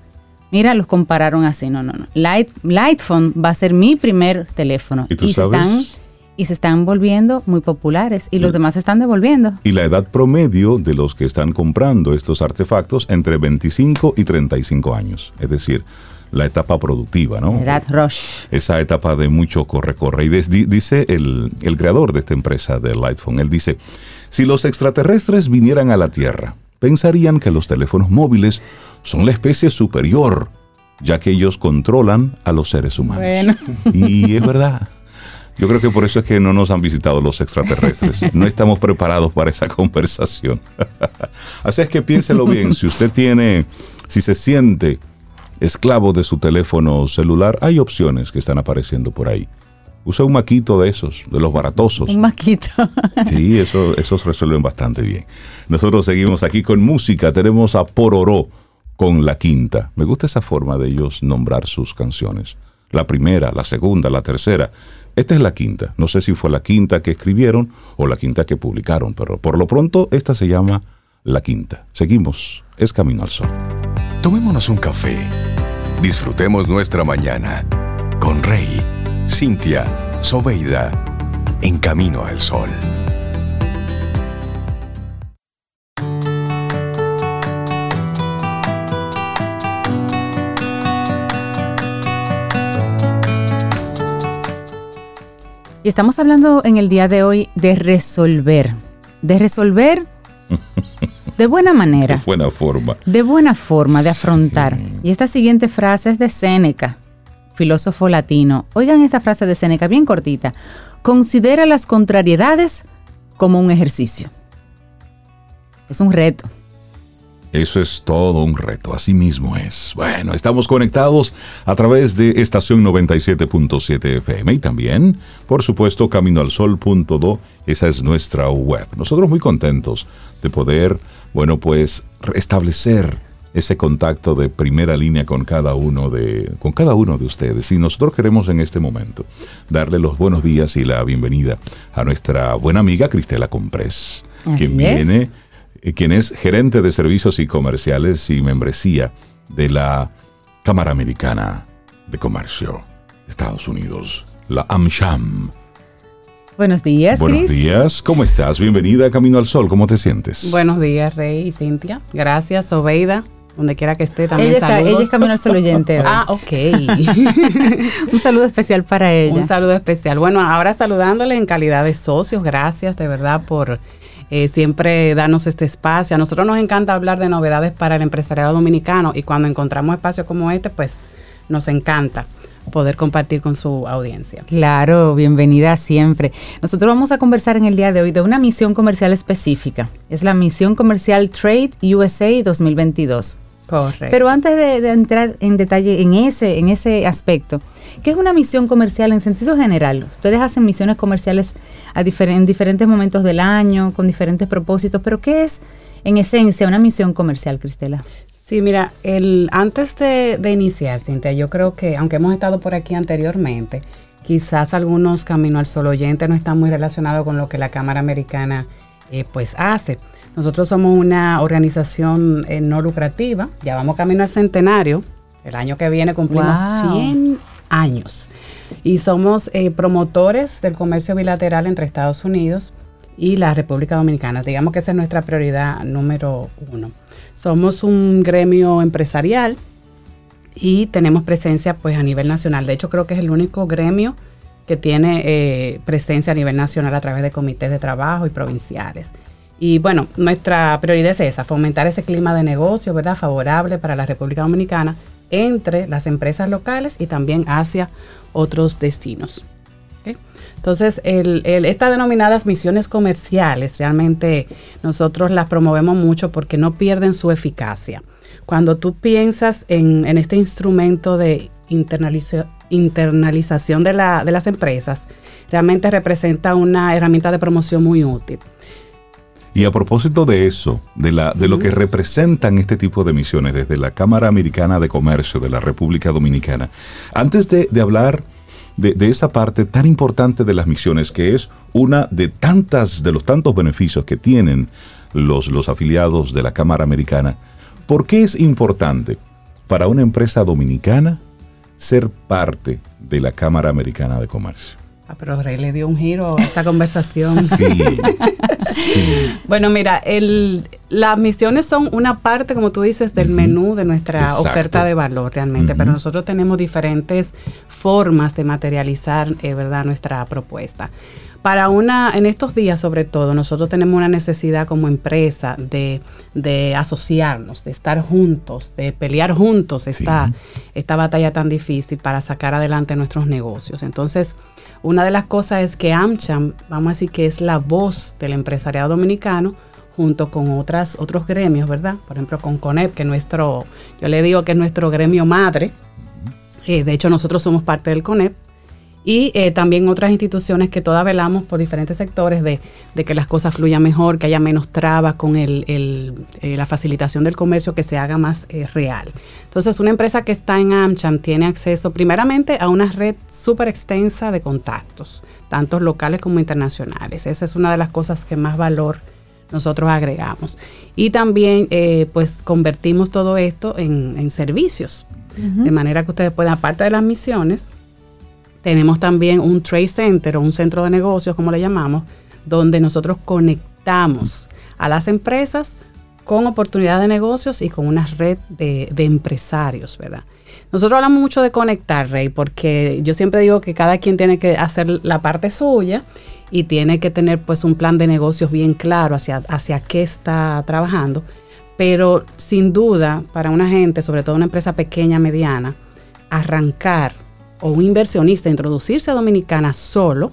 Mira, los compararon así. No, no, no. Light, Lightphone va a ser mi primer teléfono. Y, tú sabes? Y se están volviendo muy populares y los demás se están devolviendo. Y la edad promedio de los que están comprando estos artefactos entre 25 y 35 años, es decir, la etapa productiva, ¿no? Edad rush. Esa etapa de mucho corre-corre. Y dice el, el creador de esta empresa de Lightphone, él dice, si los extraterrestres vinieran a la Tierra, pensarían que los teléfonos móviles son la especie superior, ya que ellos controlan a los seres humanos. Bueno. Y es verdad. Yo creo que por eso es que no nos han visitado los extraterrestres. No estamos preparados para esa conversación. Así es que piénselo bien. Si usted tiene, si se siente esclavo de su teléfono celular, hay opciones que están apareciendo por ahí. Usa un maquito de esos, de los baratosos. Un maquito. Sí, eso, esos resuelven bastante bien. Nosotros seguimos aquí con música. Tenemos a Pororó con La Quinta. Me gusta esa forma de ellos nombrar sus canciones. La primera, la segunda, la tercera. Esta es la quinta. No sé si fue la quinta que escribieron o la quinta que publicaron, pero por lo pronto esta se llama La Quinta. Seguimos. Es Camino al Sol. Tomémonos un café. Disfrutemos nuestra mañana con Rey, Cintia, Soveida, en Camino al Sol. Y estamos hablando en el día de hoy de resolver. De resolver de buena manera. De buena forma. De buena forma de afrontar. Y esta siguiente frase es de Séneca, filósofo latino. Oigan esta frase de Séneca, bien cortita. Considera las contrariedades como un ejercicio. Es un reto. Eso es todo un reto, así mismo es. Bueno, estamos conectados a través de estación 97.7 FM y también, por supuesto, caminoalsol.do, esa es nuestra web. Nosotros muy contentos de poder, bueno, pues restablecer ese contacto de primera línea con cada uno de con cada uno de ustedes. Y nosotros queremos en este momento darle los buenos días y la bienvenida a nuestra buena amiga Cristela Comprés, quien viene eh, quien es gerente de servicios y comerciales y membresía de la Cámara Americana de Comercio de Estados Unidos, la AmSham. Buenos días, Buenos días, ¿cómo estás? Bienvenida a Camino al Sol, ¿cómo te sientes? Buenos días, Rey y Cintia. Gracias, Obeida. donde quiera que esté también. Ella, está, ella es Camino al Sol oyente. ah, ok. un saludo especial para ella. Un saludo especial. Bueno, ahora saludándole en calidad de socios, gracias de verdad por eh, siempre darnos este espacio. A nosotros nos encanta hablar de novedades para el empresariado dominicano y cuando encontramos espacios como este, pues nos encanta poder compartir con su audiencia. Claro, bienvenida siempre. Nosotros vamos a conversar en el día de hoy de una misión comercial específica. Es la misión comercial Trade USA 2022. Correcto. Pero antes de, entrar en detalle en ese, en ese aspecto, ¿qué es una misión comercial en sentido general? Ustedes hacen misiones comerciales a en diferentes momentos del año, con diferentes propósitos, pero ¿qué es en esencia una misión comercial, Cristela? Sí, mira, el, antes de, iniciar, Cintia, yo creo que, aunque hemos estado por aquí anteriormente, quizás algunos Camino al Sol oyentes no están muy relacionados con lo que la Cámara Americana eh, pues hace. Nosotros somos una organización eh, no lucrativa, ya vamos camino al centenario, el año que viene cumplimos 100 años y somos eh, promotores del comercio bilateral entre Estados Unidos y la República Dominicana. Digamos que esa es nuestra prioridad número uno. Somos un gremio empresarial y tenemos presencia pues a nivel nacional. De hecho creo que es el único gremio que tiene eh, presencia a nivel nacional a través de comités de trabajo y provinciales. Y bueno, nuestra prioridad es esa, fomentar ese clima de negocio, ¿verdad? Favorable para la República Dominicana entre las empresas locales y también hacia otros destinos. Entonces, estas denominadas misiones comerciales, realmente nosotros las promovemos mucho porque no pierden su eficacia. Cuando tú piensas en, este instrumento de internalización de, de las empresas, realmente representa una herramienta de promoción muy útil. Y a propósito de eso, de, la, de lo que representan este tipo de misiones desde la Cámara Americana de Comercio de la República Dominicana, antes de, hablar de, esa parte tan importante de las misiones, que es una de tantas, de los tantos beneficios que tienen los, los afiliados de la Cámara Americana, ¿por qué es importante para una empresa dominicana ser parte de la Cámara Americana de Comercio? Ah, pero Rey le dio un giro a esta conversación. Sí, Bueno, mira, el, las misiones son una parte, como tú dices, del menú de nuestra oferta de valor realmente, pero nosotros tenemos diferentes formas de materializar, eh, ¿verdad?, nuestra propuesta. Para una, en estos días sobre todo, nosotros tenemos una necesidad como empresa de, de asociarnos, de estar juntos, de pelear juntos esta, esta batalla tan difícil para sacar adelante nuestros negocios. Entonces, una de las cosas es que AmCham, vamos a decir que es la voz del empresariado dominicano, junto con otras, otros gremios, ¿verdad? Por ejemplo, con CONEP, que es nuestro, yo le digo que es nuestro gremio madre. Eh, de hecho, nosotros somos parte del CONEP y eh, también otras instituciones que todas velamos por diferentes sectores de, que las cosas fluyan mejor, que haya menos trabas con el, eh, la facilitación del comercio, que se haga más eh, real. Entonces, una empresa que está en AmCham tiene acceso primeramente a una red súper extensa de contactos, tanto locales como internacionales. Esa es una de las cosas que más valor nosotros agregamos. Y también, pues, convertimos todo esto en, servicios, de manera que ustedes puedan, aparte de las misiones, tenemos también un trade center o un centro de negocios, como le llamamos, donde nosotros conectamos a las empresas con oportunidades de negocios y con una red de, empresarios, ¿verdad? Nosotros hablamos mucho de conectar, Rey, porque yo siempre digo que cada quien tiene que hacer la parte suya y tiene que tener pues un plan de negocios bien claro hacia, hacia qué está trabajando. Pero sin duda, para una gente, sobre todo una empresa pequeña, mediana, arrancar o un inversionista introducirse a Dominicana solo,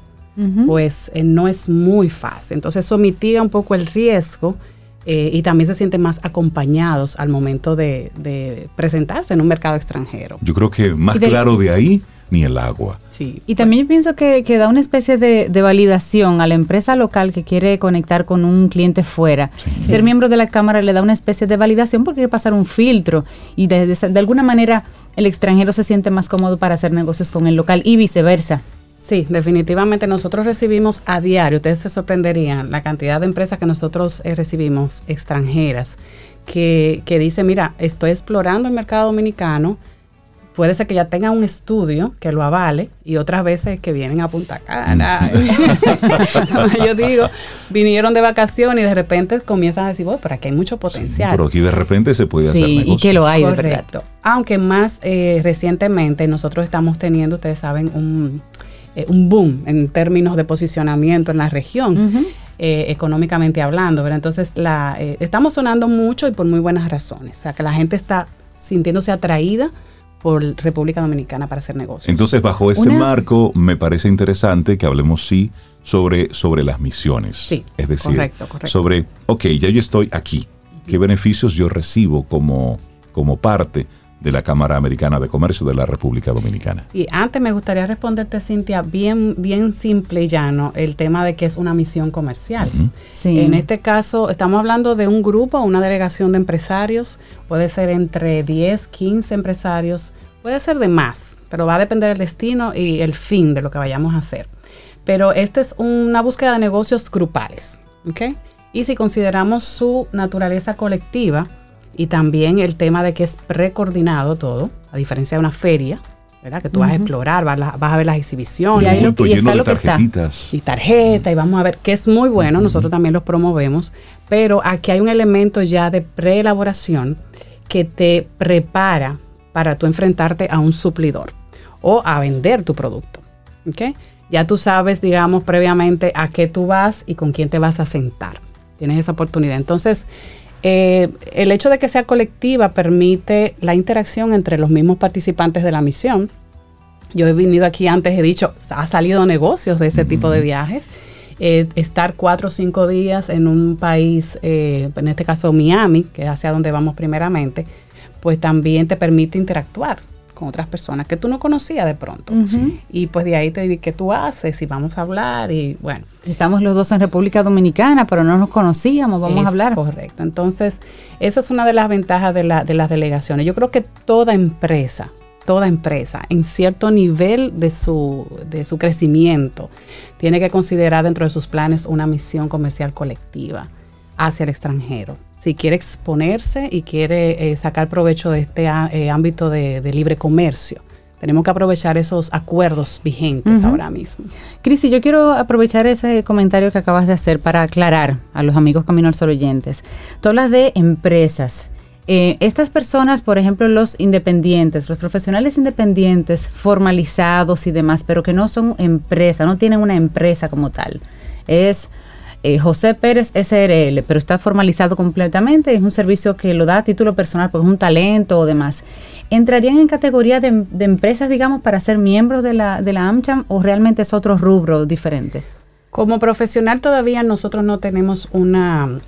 pues eh, no es muy fácil. Entonces eso mitiga un poco el riesgo eh, y también se sienten más acompañados al momento de, presentarse en un mercado extranjero. Yo creo que más claro de ahí ni el agua. Sí. Y también yo pienso que, da una especie de, validación a la empresa local que quiere conectar con un cliente fuera. Ser miembro de la Cámara le da una especie de validación porque hay que pasar un filtro y de, de, alguna manera el extranjero se siente más cómodo para hacer negocios con el local y viceversa. Sí, definitivamente nosotros recibimos a diario, ustedes se sorprenderían la cantidad de empresas que nosotros eh, recibimos extranjeras que, que dicen, mira, estoy explorando el mercado dominicano, puede ser que ya tenga un estudio que lo avale y otras veces que vienen a Punta Cana. yo digo, vinieron de vacaciones y de repente comienzan a decir, bueno, pero aquí hay mucho potencial. pero aquí de repente se puede hacer negocio. y que lo hay. Correcto. Aunque más eh, recientemente nosotros estamos teniendo, ustedes saben, un, eh, un boom en términos de posicionamiento en la región. Eh, económicamente hablando, ¿verdad? Entonces, la, estamos sonando mucho y por muy buenas razones. O sea, que la gente está sintiéndose atraída por República Dominicana para hacer negocios. Entonces, bajo ese marco, me parece interesante que hablemos, sí, sobre, sobre las misiones. Sí, es decir, sobre, ok, ya yo estoy aquí, ¿qué beneficios yo recibo como, como parte de la Cámara Americana de Comercio de la República Dominicana. Y antes me gustaría responderte, Cintia, bien, bien simple y llano, el tema de que es una misión comercial. En este caso, estamos hablando de un grupo, una delegación de empresarios, puede ser entre 10, 15 empresarios, puede ser de más, pero va a depender del destino y el fin de lo que vayamos a hacer. Pero esta es una búsqueda de negocios grupales, ¿ok? Y si consideramos su naturaleza colectiva, y también el tema de que es precoordinado todo, a diferencia de una feria, ¿verdad? Que tú vas a explorar, vas a, ver las exhibiciones. Y, ahí lo, y está lo que está. Y tarjeta, y vamos a ver, que es muy bueno, nosotros también los promovemos, pero aquí hay un elemento ya de preelaboración que te prepara para tú enfrentarte a un suplidor o a vender tu producto. ¿ok? Ya tú sabes, digamos, previamente a qué tú vas y con quién te vas a sentar. Tienes esa oportunidad. Entonces, eh, el hecho de que sea colectiva permite la interacción entre los mismos participantes de la misión. Yo he venido aquí antes, he dicho, ha salido negocios de ese tipo de viajes. Eh, estar cuatro o cinco días en un país, eh, en este caso Miami, que es hacia donde vamos primeramente, pues también te permite interactuar con otras personas que tú no conocías de pronto. Y pues de ahí te digo qué tú haces y vamos a hablar y bueno. Estamos los dos en República Dominicana, pero no nos conocíamos, vamos a hablar. Correcto. Entonces, esa es una de las ventajas de, la, de las delegaciones. Yo creo que toda empresa, toda empresa, en cierto nivel de su, de su crecimiento, tiene que considerar dentro de sus planes una misión comercial colectiva hacia el extranjero si quiere exponerse y quiere eh, sacar provecho de este eh, ámbito de, libre comercio. Tenemos que aprovechar esos acuerdos vigentes ahora mismo. Crisi, yo quiero aprovechar ese comentario que acabas de hacer para aclarar a los amigos Camino al Sol oyentes. Tú hablas de empresas. Eh, estas personas, por ejemplo, los independientes, los profesionales independientes, formalizados y demás, pero que no son empresa, no tienen una empresa como tal. Es eh, José Pérez SRL, pero está formalizado completamente, es un servicio que lo da a título personal, pues un talento o demás. ¿Entrarían en categoría de, empresas, digamos, para ser miembros de la, de la AmCham o realmente es otro rubro diferente? Como profesional todavía nosotros no tenemos una,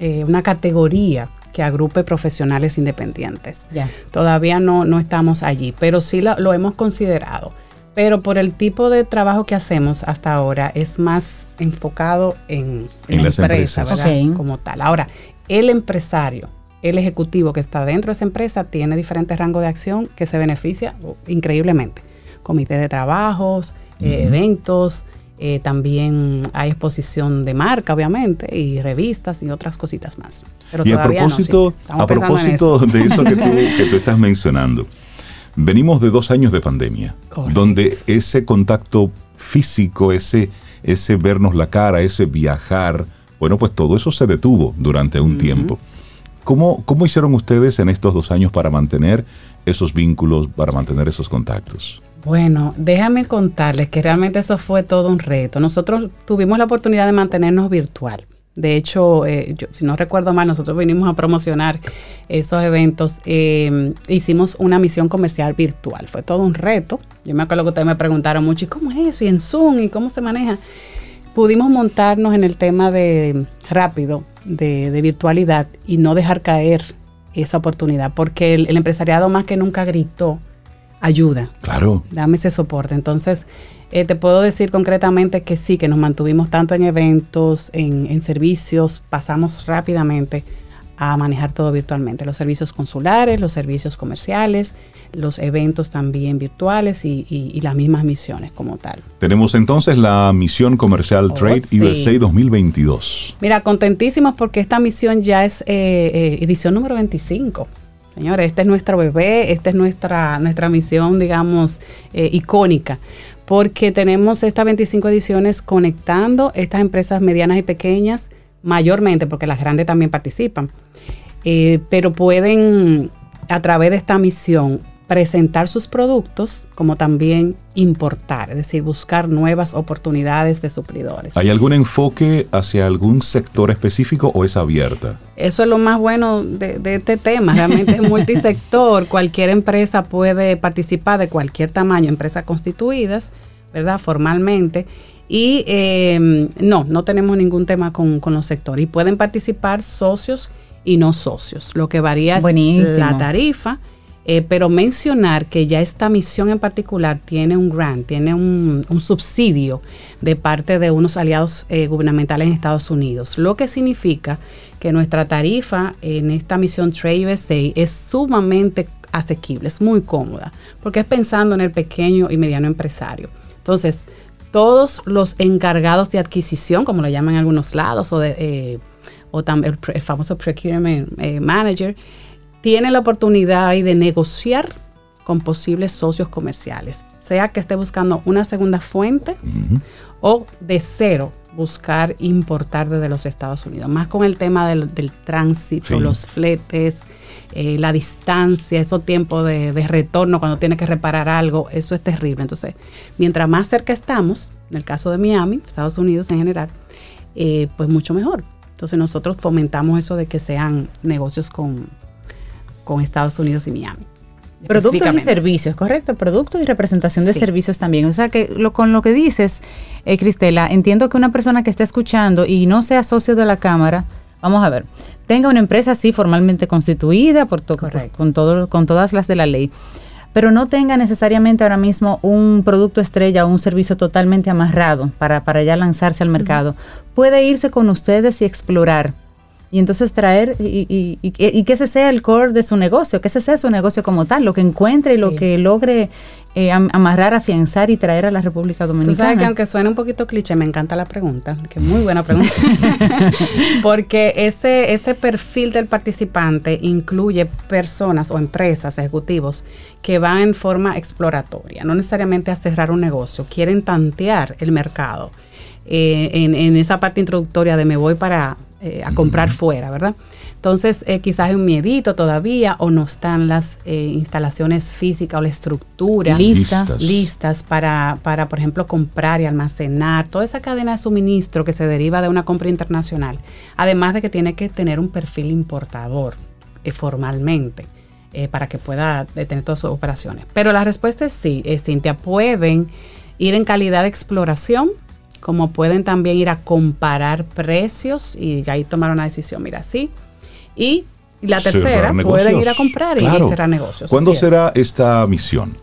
eh, una categoría que agrupe profesionales independientes. Todavía no, no estamos allí, pero sí lo hemos considerado pero por el tipo de trabajo que hacemos hasta ahora es más enfocado en, la empresa, ¿verdad? Como tal. Ahora, el empresario, el ejecutivo que está dentro de esa empresa tiene diferentes rangos de acción que se beneficia increíblemente. Comité de trabajos, eh, eventos, eh, también hay exposición de marca, obviamente, y revistas y otras cositas más. Pero y a propósito, a propósito de eso que que tú estás mencionando, Venimos de dos años de pandemia, donde ese contacto físico, ese, ese vernos la cara, ese viajar, bueno, pues todo eso se detuvo durante un tiempo. ¿Cómo, ¿Cómo hicieron ustedes en estos dos años para mantener esos vínculos, para mantener esos contactos? Bueno, déjame contarles que realmente eso fue todo un reto. Nosotros tuvimos la oportunidad de mantenernos virtual. De hecho, eh, si no recuerdo mal, nosotros vinimos a promocionar esos eventos. Em, hicimos una misión comercial virtual. Fue todo un reto. Yo me acuerdo que ustedes me preguntaron mucho, ¿y cómo es eso? ¿Y en Zoom? ¿Y cómo se maneja? Pudimos montarnos en el tema de rápido, de, virtualidad y no dejar caer esa oportunidad, porque el, el empresariado más que nunca gritó, ayuda. Claro. Dame ese soporte. Entonces, eh, te puedo decir concretamente que sí, que nos mantuvimos tanto en eventos, en, servicios, pasamos rápidamente a manejar todo virtualmente, los servicios consulares, los servicios comerciales, los eventos también virtuales y, las mismas misiones como tal. Tenemos entonces la misión comercial oh, Trade USA 2022. Mira, contentísimos porque esta misión ya es eh, eh, edición número 25. Señores, este es nuestro bebé, esta es nuestra, nuestra misión, digamos, eh, icónica, porque tenemos estas 25 ediciones conectando estas empresas medianas y pequeñas, mayormente, porque las grandes también participan, eh, pero pueden, a través de esta misión, presentar sus productos como también importar, es decir, buscar nuevas oportunidades de suplidores. ¿Hay algún enfoque hacia algún sector específico o es abierta? Eso es lo más bueno de, este tema, realmente es multisector, cualquier empresa puede participar de cualquier tamaño, empresas constituidas, ¿verdad? Formalmente. Y em, no, no tenemos ningún tema con, con los sectores. Y pueden participar socios y no socios. Lo que varía es la tarifa eh, pero mencionar que ya esta misión en particular tiene un grant, tiene un, subsidio de parte de unos aliados eh, gubernamentales en Estados Unidos, lo que significa que nuestra tarifa en esta misión Trade USA es sumamente asequible, es muy cómoda, porque es pensando en el pequeño y mediano empresario. Entonces, todos los encargados de adquisición, como lo llaman en algunos lados, o, de, eh, o también el, famoso procurement manager, tiene la oportunidad de negociar con posibles socios comerciales, sea que esté buscando una segunda fuente o de cero buscar importar desde los Estados Unidos, más con el tema del, tránsito, los fletes, eh, la distancia, esos tiempos de, retorno cuando tiene que reparar algo, eso es terrible. Entonces, mientras más cerca estamos, en el caso de Miami, Estados Unidos en general, eh, pues mucho mejor. Entonces nosotros fomentamos eso de que sean negocios con, con Estados Unidos y Miami. Productos y servicios, correcto, productos y representación de servicios también. O sea que lo, con lo que dices, eh, Cristela, entiendo que una persona que esté escuchando y no sea socio de la Cámara, vamos a ver, tenga una empresa así formalmente constituida por, con, todo, con todas las de la ley, pero no tenga necesariamente ahora mismo un producto estrella o un servicio totalmente amarrado para, para ya lanzarse al mercado, puede irse con ustedes y explorar y entonces traer y, y, que ese sea el core de su negocio, que ese sea su negocio como tal, lo que encuentre y lo que logre eh, amarrar, afianzar y traer a la República Dominicana. Tú sabes que aunque suene un poquito cliché, me encanta la pregunta, que muy buena pregunta, porque ese, ese perfil del participante incluye personas o empresas, ejecutivos, que van en forma exploratoria, no necesariamente a cerrar un negocio, quieren tantear el mercado. Eh, en, en esa parte introductoria de me voy para eh, a comprar fuera, ¿verdad? Entonces, eh, quizás hay un miedito todavía o no están las eh, instalaciones físicas o la estructura listas, listas para, para, por ejemplo, comprar y almacenar toda esa cadena de suministro que se deriva de una compra internacional. Además de que tiene que tener un perfil importador formalmente. para que pueda tener todas sus operaciones. Pero la respuesta es sí, Cintia, pueden ir en calidad de exploración como pueden también ir a comparar precios y ahí tomar una decisión, mira, sí. Y la tercera, pueden ir a comprar y cerrar negocios. ¿Cuándo será esta misión?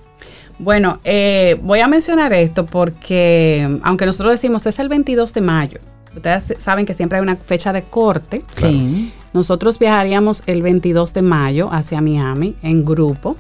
Bueno, eh, voy a mencionar esto porque, aunque nosotros decimos es el 22 de mayo, ustedes saben que siempre hay una fecha de corte. Sí. Nosotros viajaríamos el 22 de mayo hacia Miami en grupo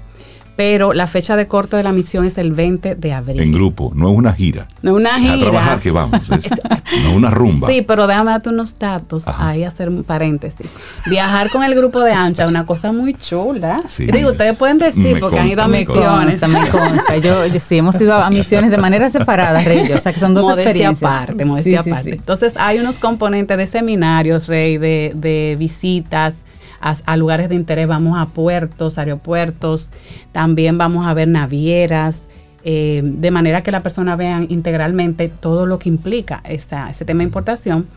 pero la fecha de corte de la misión es el 20 de abril. En grupo, no es una gira. No es una gira. A trabajar que vamos, no es una rumba. Sí, pero déjame darte unos datos, ahí hacer un paréntesis. Viajar con el grupo de Ancha es una cosa muy chula. Sí. Digo, ustedes pueden decir, porque han ido a misiones. Me consta, Yo, sí, hemos ido a misiones de manera separada, Rey, o sea que son dos modestia experiencias. aparte, modestia aparte. Entonces hay unos componentes de seminarios, Rey, de, de visitas, a, lugares de interés, vamos a puertos, aeropuertos, también vamos a ver navieras, eh, de manera que la persona vea integralmente todo lo que implica esa, ese tema de importación.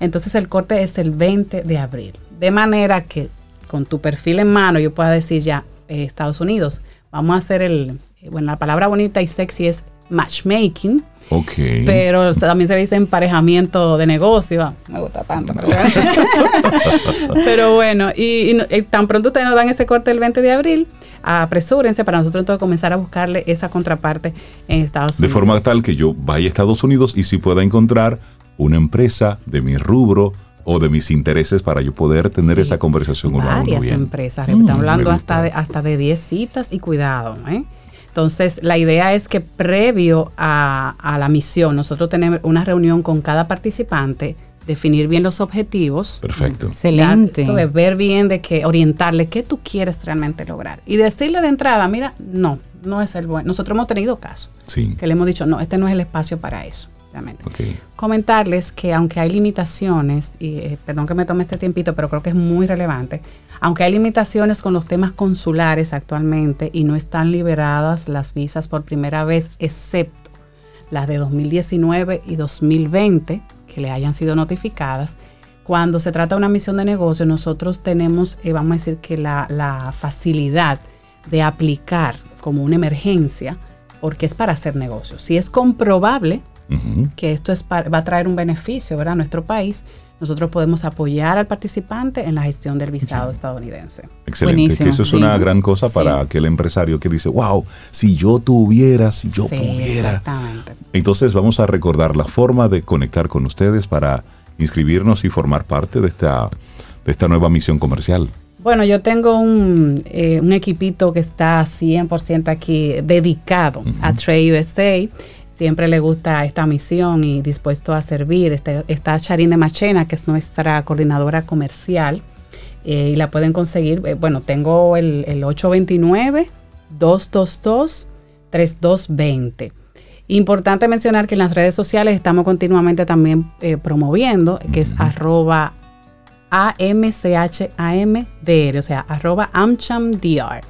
Entonces el corte es el 20 de abril, de manera que con tu perfil en mano yo pueda decir ya, eh, Estados Unidos, vamos a hacer el, eh, bueno, la palabra bonita y sexy es matchmaking, pero también se dice emparejamiento de negocio. me gusta tanto. Pero, bueno, y, tan pronto ustedes nos dan ese corte el 20 de abril, apresúrense para nosotros entonces comenzar a buscarle esa contraparte en Estados Unidos. De forma tal que yo vaya a Estados Unidos y si pueda encontrar una empresa de mi rubro o de mis intereses para yo poder tener esa conversación con Varias empresas, estamos hablando hasta de, hasta de 10 citas y cuidado, ¿eh? Entonces, la idea es que previo a, la misión, nosotros tenemos una reunión con cada participante definir bien los objetivos. Perfecto. Excelente. ver bien de que orientarle qué tú quieres realmente lograr. Y decirle de entrada, mira, no, no es el bueno. Nosotros hemos tenido casos que le hemos dicho, no, este no es el espacio para eso. Okay. Comentarles que aunque hay limitaciones, y eh, perdón que me tome este tiempito, pero creo que es muy relevante, aunque hay limitaciones con los temas consulares actualmente y no están liberadas las visas por primera vez, excepto las de 2019 y 2020, que le hayan sido notificadas, cuando se trata de una misión de negocio, nosotros tenemos, eh, vamos a decir que la, facilidad de aplicar como una emergencia, porque es para hacer negocios. Si es comprobable que esto es va a traer un beneficio ¿verdad? a nuestro país, nosotros podemos apoyar al participante en la gestión del visado estadounidense. Excelente, que eso es una gran cosa para aquel empresario que dice, wow, si yo tuviera, si yo pudiera. Exactamente. Entonces vamos a recordar la forma de conectar con ustedes para inscribirnos y formar parte de esta, de esta nueva misión comercial. Bueno, yo tengo un, eh, un equipito que está 100% aquí dedicado a Trade USA siempre le gusta esta misión y dispuesto a servir. Está, está Charín de Machena, que es nuestra coordinadora comercial, eh, y la pueden conseguir. Eh, bueno, tengo el, 829-222-3220. Importante mencionar que en las redes sociales estamos continuamente también eh, promoviendo, que es arroba AMCHAMDR, o sea, arroba AmChamDR,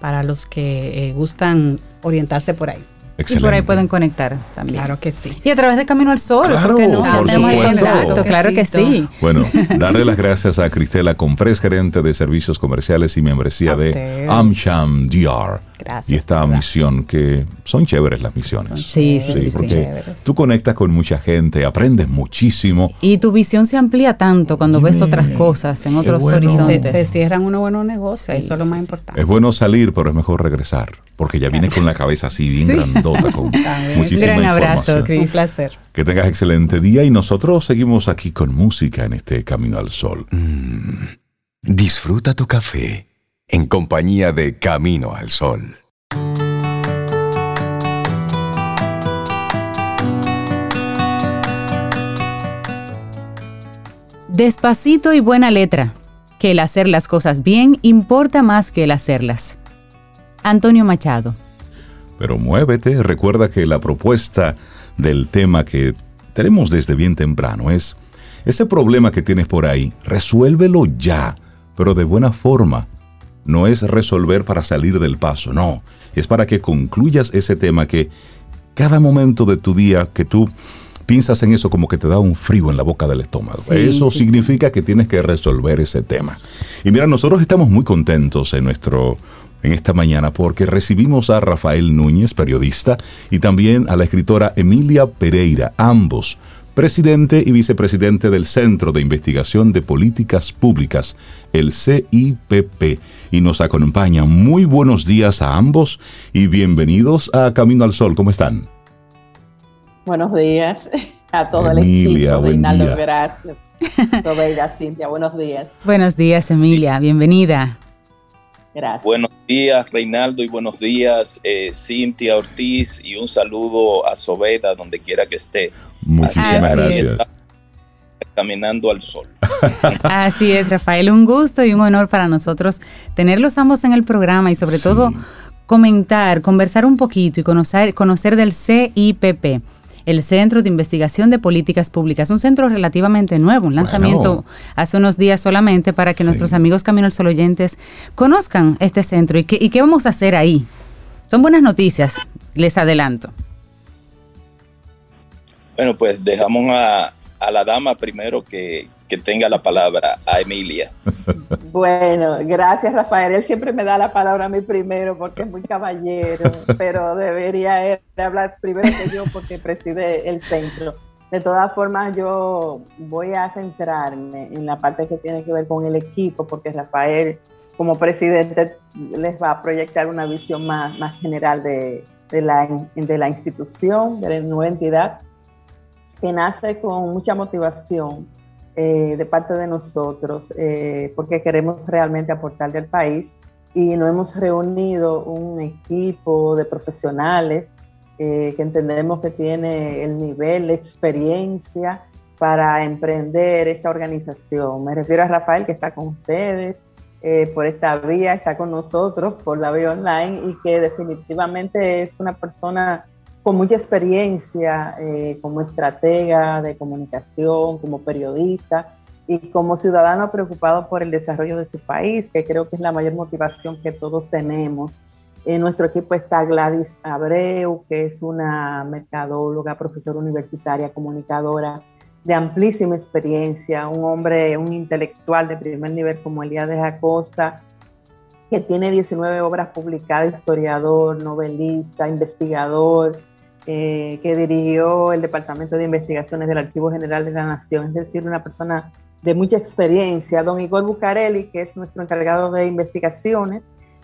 para los que gustan orientarse por ahí. Y por ahí pueden conectar también. Claro que sí. Y a través de Camino al Sol. Claro, no? contacto, claro que sí. Bueno, darle las gracias a Cristela Compres, gerente de servicios comerciales y membresía de AmCham DR. Gracias. Y esta misión que son chéveres las misiones. Sí, sí, sí. porque tú conectas con mucha gente, aprendes muchísimo. Y tu visión se amplía tanto cuando ves otras cosas en otros horizontes. Se, cierran unos buenos negocios, eso es lo más importante. Es bueno salir, pero es mejor regresar, porque ya vienes con la cabeza así bien grandota, con muchísima Un gran abrazo, Un placer. Que tengas excelente día y nosotros seguimos aquí con música en este Camino al Sol. Mm. disfruta tu café en compañía de Camino al Sol. Despacito y buena letra, que el hacer las cosas bien importa más que el hacerlas. Antonio Machado. Pero muévete, recuerda que la propuesta del tema que tenemos desde bien temprano es, ese problema que tienes por ahí, resuélvelo ya, pero de buena forma, no es resolver para salir del paso, no, es para que concluyas ese tema que cada momento de tu día que tú piensas en eso como que te da un frío en la boca del estómago. eso significa que tienes que resolver ese tema. Y mira, nosotros estamos muy contentos en nuestro en esta mañana porque recibimos a Rafael Núñez, periodista, y también a la escritora Emilia Pereira, ambos presidente y vicepresidente del Centro de Investigación de Políticas Públicas, el CIPP, y nos acompaña. Muy buenos días a ambos y bienvenidos a Camino al Sol. ¿Cómo están? Buenos días a todo Emilia, el equipo. Emilia, gracias. Bella, Cintia, buenos días. Buenos días, Emilia, bienvenida. Gracias. Buenos días, Reinaldo, y buenos días, eh, Cintia Ortiz, y un saludo a Sobeda, donde quiera que esté. Muchísimas gracias. Caminando al sol. Así es, Rafael, un gusto y un honor para nosotros tenerlos ambos en el programa y sobre todo comentar, conversar un poquito y conocer, conocer del CIPP el Centro de Investigación de Políticas Públicas, un centro relativamente nuevo, un lanzamiento hace unos días solamente para que nuestros amigos Camino al Sol oyentes conozcan este centro y qué, y qué vamos a hacer ahí. Son buenas noticias, les adelanto. Bueno, pues dejamos a, la dama primero que, tenga la palabra, a Emilia. Bueno, gracias Rafael. Él siempre me da la palabra a mí primero porque es muy caballero, pero debería hablar primero que yo porque preside el centro. De todas formas, yo voy a centrarme en la parte que tiene que ver con el equipo, porque Rafael, como presidente, les va a proyectar una visión más, más general de, la, de la institución, de la nueva entidad que nace con mucha motivación eh, de parte de nosotros, eh, porque queremos realmente aportarle al país y nos hemos reunido un equipo de profesionales eh, que entendemos que tiene el nivel, la experiencia para emprender esta organización. Me refiero a Rafael que está con ustedes eh, por esta vía, está con nosotros por la vía online y que definitivamente es una persona con mucha experiencia eh, como estratega de comunicación, como periodista y como ciudadano preocupado por el desarrollo de su país, que creo que es la mayor motivación que todos tenemos. En nuestro equipo está Gladys Abreu, que es una mercadóloga, profesora universitaria, comunicadora de amplísima experiencia, un hombre, un intelectual de primer nivel como Elías de Acosta, que tiene 19 obras publicadas, historiador, novelista, investigador, eh, que dirigió el Departamento de Investigaciones del Archivo General de la Nación, es decir, una persona de mucha experiencia. Don Igor Bucarelli, que es nuestro encargado de investigaciones,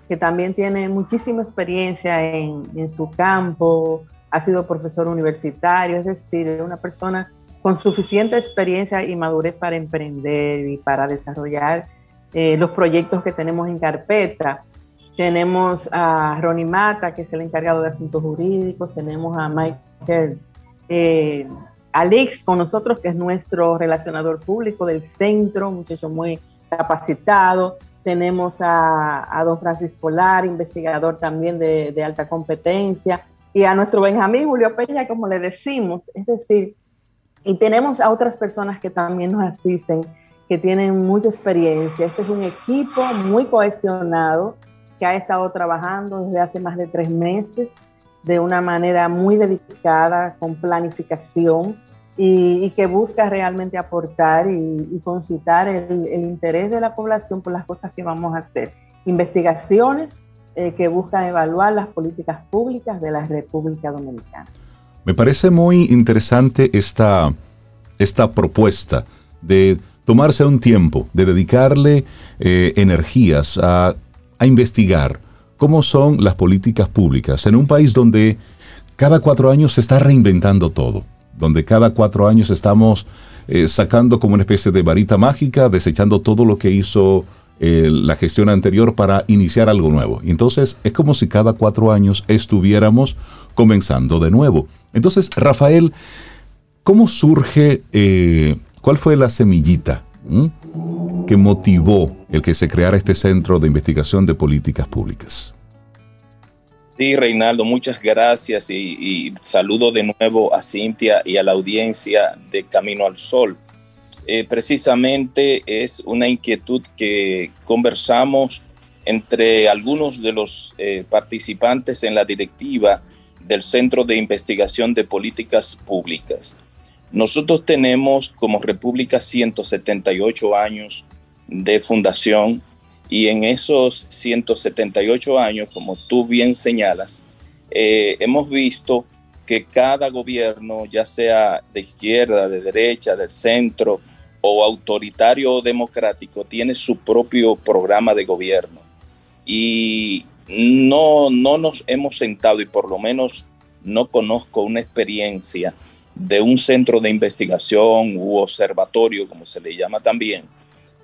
que también tiene muchísima experiencia en, su campo, ha sido profesor universitario, es decir, una persona con suficiente experiencia y madurez para emprender y para desarrollar eh, los proyectos que tenemos en carpeta. Tenemos a Ronnie Mata, que es el encargado de asuntos jurídicos, tenemos a Michael eh, Alex con nosotros, que es nuestro relacionador público del centro, muchacho muy capacitado. Tenemos a, don Francisco Polar, investigador también de, de alta competencia, y a nuestro Benjamín Julio Peña, como le decimos, es decir, y tenemos a otras personas que también nos asisten, que tienen mucha experiencia. Este es un equipo muy cohesionado que ha estado trabajando desde hace más de tres meses de una manera muy dedicada, con planificación y, que busca realmente aportar y, concitar el, interés de la población por las cosas que vamos a hacer. Investigaciones eh, que buscan evaluar las políticas públicas de la República Dominicana. Me parece muy interesante esta, esta propuesta de tomarse un tiempo, de dedicarle eh, energías a, investigar cómo son las políticas públicas en un país donde cada cuatro años se está reinventando todo, donde cada cuatro años estamos eh, sacando como una especie de varita mágica, desechando todo lo que hizo eh, la gestión anterior para iniciar algo nuevo. Entonces es como si cada cuatro años estuviéramos comenzando de nuevo. Entonces, Rafael, ¿cómo surge, eh, cuál fue la semillita que motivó el que se creara este centro de investigación de políticas públicas? Sí, Reinaldo, muchas gracias y, saludo de nuevo a Cintia y a la audiencia de Camino al Sol. Eh, precisamente es una inquietud que conversamos entre algunos de los eh, participantes en la directiva del Centro de Investigación de Políticas Públicas. Nosotros tenemos como República 178 años de fundación y en esos 178 años, como tú bien señalas, eh, hemos visto que cada gobierno, ya sea de izquierda, de derecha, del centro o autoritario o democrático, tiene su propio programa de gobierno. Y no, no nos hemos sentado y por lo menos no conozco una experiencia de un centro de investigación u observatorio, como se le llama también,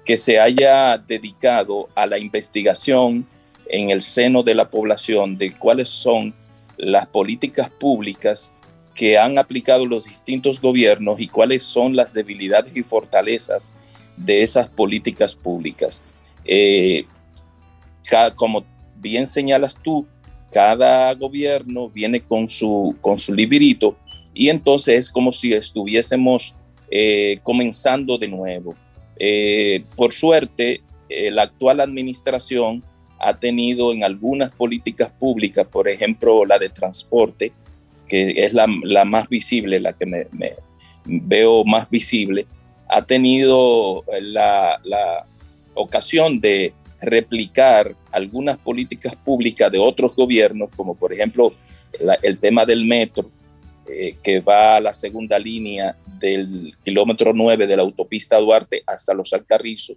que se haya dedicado a la investigación en el seno de la población de cuáles son las políticas públicas que han aplicado los distintos gobiernos y cuáles son las debilidades y fortalezas de esas políticas públicas. Eh, como bien señalas tú, cada gobierno viene con su, con su librito y entonces es como si estuviésemos eh, comenzando de nuevo. Eh, por suerte, eh, la actual administración ha tenido en algunas políticas públicas, por ejemplo, la de transporte, que es la, más visible, la que me, veo más visible, ha tenido la, la ocasión de replicar algunas políticas públicas de otros gobiernos, como por ejemplo el tema del metro, eh, que va a la segunda línea del kilómetro 9 de la autopista Duarte hasta los Alcarrizos,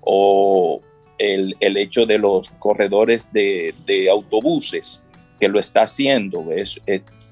o el, el hecho de los corredores de, de, autobuses, que lo está haciendo, es,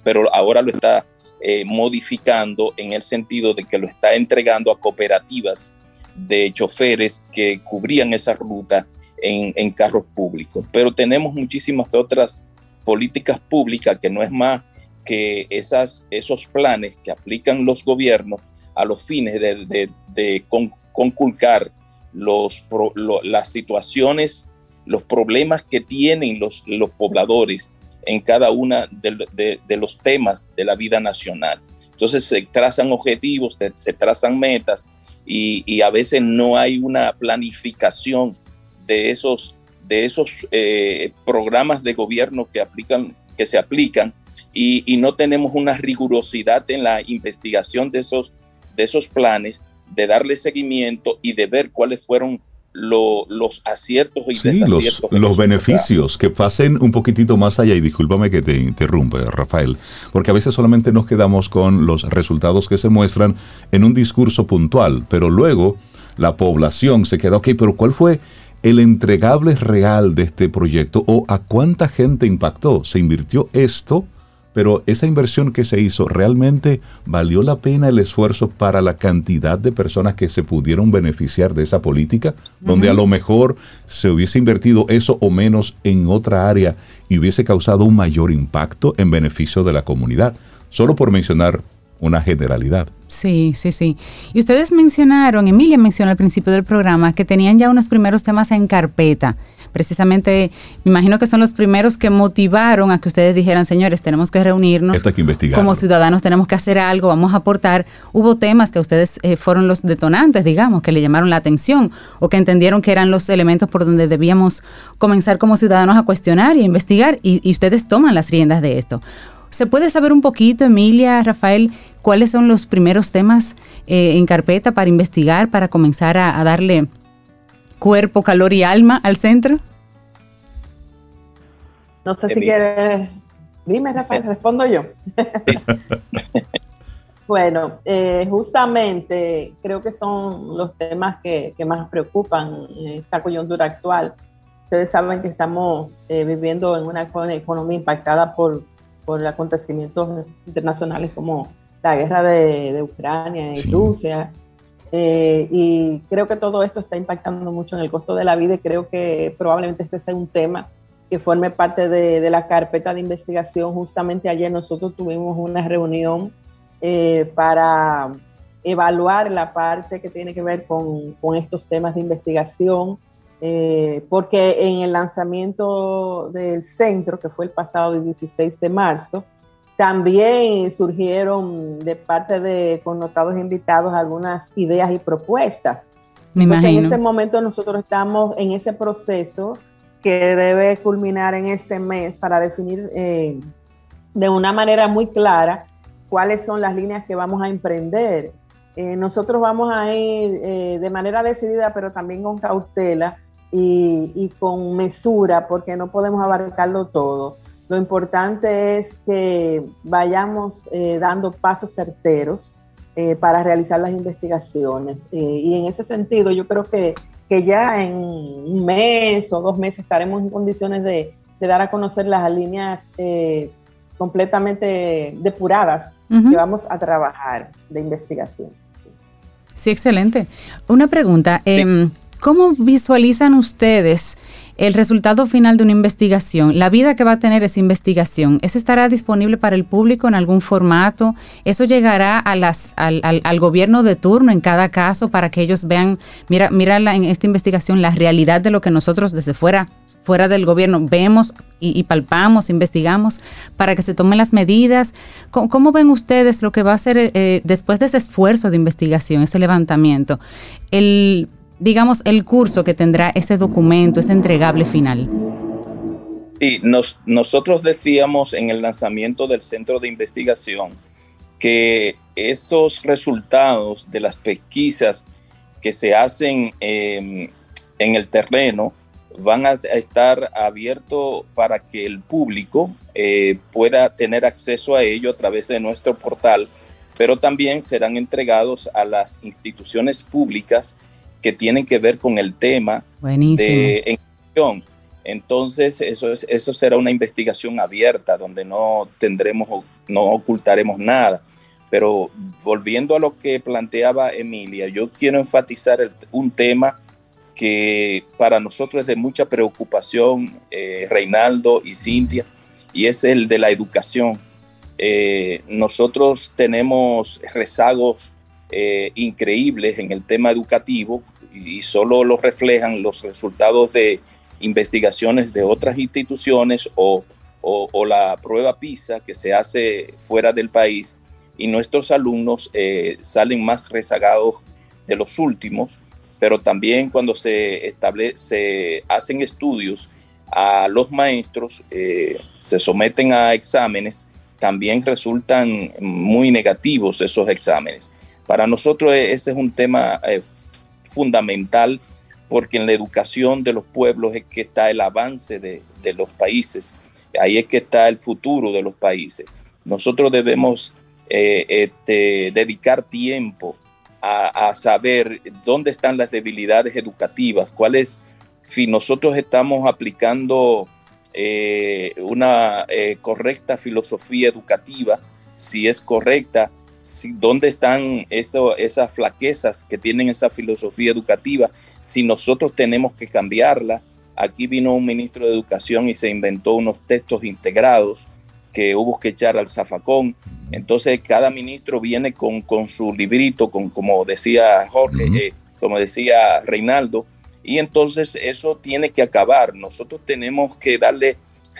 pero ahora lo está eh, modificando en el sentido de que lo está entregando a cooperativas de choferes que cubrían esa ruta en, carros públicos. Pero tenemos muchísimas otras políticas públicas que no es más que esos planes que aplican los gobiernos a los fines de, conculcar las situaciones, los problemas que tienen los, pobladores en cada una de, los temas de la vida nacional. Entonces se trazan objetivos, se trazan metas y, a veces no hay una planificación de esos, de esos eh, programas de gobierno que, aplican, que se aplican y, no tenemos una rigurosidad en la investigación de esos, de esos planes, de darle seguimiento y de ver cuáles fueron los aciertos y desaciertos. Los, los beneficios que pasen un poquitito más allá, y discúlpame que te interrumpe, Rafael, porque a veces solamente nos quedamos con los resultados que se muestran en un discurso puntual, pero luego la población se queda, ok, pero ¿cuál fue el entregable real de este proyecto o a cuánta gente impactó? ¿Se invirtió esto? Pero esa inversión que se hizo, ¿realmente valió la pena el esfuerzo para la cantidad de personas que se pudieron beneficiar de esa política? Donde a lo mejor se hubiese invertido eso o menos en otra área y hubiese causado un mayor impacto en beneficio de la comunidad. Solo por mencionar una generalidad. Sí, sí, sí. Y ustedes mencionaron, Emilia mencionó al principio del programa, que tenían ya unos primeros temas en carpeta precisamente, me imagino que son los primeros que motivaron a que ustedes dijeran, señores, tenemos que reunirnos. Como ciudadanos tenemos que hacer algo, vamos a aportar. Hubo temas que ustedes eh, fueron los detonantes, digamos, que le llamaron la atención o que entendieron que eran los elementos por donde debíamos comenzar como ciudadanos a cuestionar y a investigar y, ustedes toman las riendas de esto. ¿Se puede saber un poquito, Emilia, Rafael, cuáles son los primeros temas eh, en carpeta para investigar, para comenzar a darle cuerpo, calor y alma al centro? No sé si quieres. Dime, Rafael, respondo yo. bueno, eh, justamente creo que son los temas que, más preocupan en esta coyuntura actual. Ustedes saben que estamos eh, viviendo en una economía impactada por, por acontecimientos internacionales como la guerra de, Ucrania y Rusia, eh, y creo que todo esto está impactando mucho en el costo de la vida y creo que probablemente este sea un tema que forme parte de, la carpeta de investigación. Justamente ayer nosotros tuvimos una reunión eh, para evaluar la parte que tiene que ver con, con estos temas de investigación, eh, porque en el lanzamiento del centro, que fue el pasado 16 de marzo, también surgieron de parte de connotados invitados algunas ideas y propuestas. Me imagino. En este momento nosotros estamos en ese proceso que debe culminar en este mes para definir eh, de una manera muy clara cuáles son las líneas que vamos a emprender. Eh, nosotros vamos a ir eh, de manera decidida, pero también con cautela y, y con mesura, porque no podemos abarcarlo todo. Lo importante es que vayamos eh, dando pasos certeros eh, para realizar las investigaciones. Eh, y en ese sentido, yo creo que, que, ya en un mes o dos meses estaremos en condiciones de, dar a conocer las líneas completamente depuradas que vamos a trabajar de investigación. Sí, excelente. Una pregunta. Em, ¿Cómo visualizan ustedes? el resultado final de una investigación, la vida que va a tener esa investigación, ¿eso estará disponible para el público en algún formato? ¿Eso llegará a las, al, gobierno de turno en cada caso para que ellos vean, mira, mira en esta investigación la realidad de lo que nosotros desde fuera fuera del gobierno vemos y, palpamos, investigamos para que se tomen las medidas. ¿Cómo, ven ustedes lo que va a ser eh, después de ese esfuerzo de investigación, ese levantamiento? El digamos, el curso que tendrá ese documento, ese entregable final? Sí, nos, nosotros decíamos en el lanzamiento del centro de investigación que esos resultados de las pesquisas que se hacen en el terreno van a estar abiertos para que el público eh, pueda tener acceso a ello a través de nuestro portal, pero también serán entregados a las instituciones públicas que tienen que ver con el tema de educación. Entonces, eso, es, eso será una investigación abierta donde no tendremos, no ocultaremos nada. Pero volviendo a lo que planteaba Emilia, yo quiero enfatizar un tema que para nosotros es de mucha preocupación, eh, Reinaldo y Cintia, y es el de la educación. Eh, nosotros tenemos rezagos eh, increíbles en el tema educativo y, solo lo reflejan los resultados de investigaciones de otras instituciones o, la prueba PISA que se hace fuera del país y nuestros alumnos eh, salen más rezagados de los últimos, pero también cuando se, establece, se hacen estudios a los maestros, eh, se someten a exámenes, también resultan muy negativos esos exámenes. Para nosotros e, ese es un tema eh, fundamental porque en la educación de los pueblos es que está el avance de, los países, ahí es que está el futuro de los países. Nosotros debemos eh, este, dedicar tiempo a, a, saber dónde están las debilidades educativas, cuáles si nosotros estamos aplicando eh, una eh, correcta filosofía educativa, si es correcta, si, dónde están eso, esas flaquezas que tienen esa filosofía educativa, si nosotros tenemos que cambiarla. Aquí vino un ministro de Educación y se inventó unos textos integrados que hubo que echar al zafacón. Entonces cada ministro viene con, con su librito, con, como decía Jorge, eh, como decía Reinaldo, y entonces eso tiene que acabar. Nosotros tenemos que darle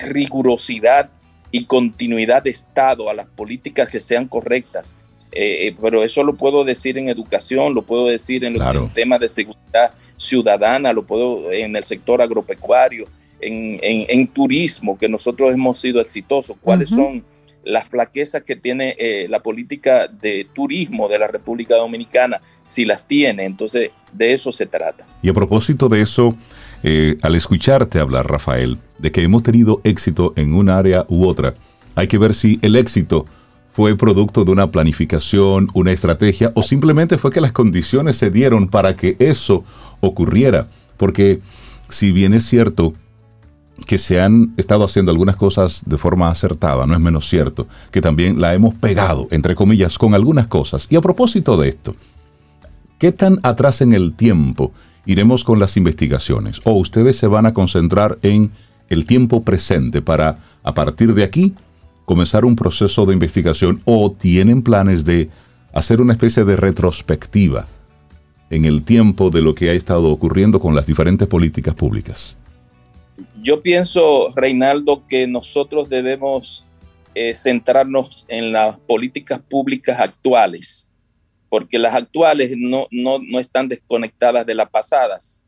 rigurosidad y continuidad de Estado a las políticas que sean correctas. Eh, eh, pero eso lo puedo decir en educación, lo puedo decir en, el tema de seguridad ciudadana, lo puedo en el sector agropecuario, en, turismo, que nosotros hemos sido exitosos. ¿Cuáles son las flaquezas que tiene eh, la política de turismo de la República Dominicana, si las tiene. Entonces, de eso se trata. Y a propósito de eso, eh, al escucharte hablar, Rafael, de que hemos tenido éxito en un área u otra, hay que ver si el éxito fue producto de una planificación, una estrategia, o simplemente fue que las condiciones se dieron para que eso ocurriera. Porque si bien es cierto, que se han estado haciendo algunas cosas de forma acertada, no es menos cierto, que también la hemos pegado, entre comillas, con algunas cosas. Y a propósito de esto, ¿qué tan atrás en el tiempo iremos con las investigaciones? ¿O ustedes se van a concentrar en el tiempo presente para, a partir de aquí, comenzar un proceso de investigación? ¿O tienen planes de hacer una especie de retrospectiva en el tiempo de lo que ha estado ocurriendo con las diferentes políticas públicas? Yo pienso, Reinaldo, que nosotros debemos eh, centrarnos en las políticas públicas actuales, porque las actuales no, no, están desconectadas de las pasadas.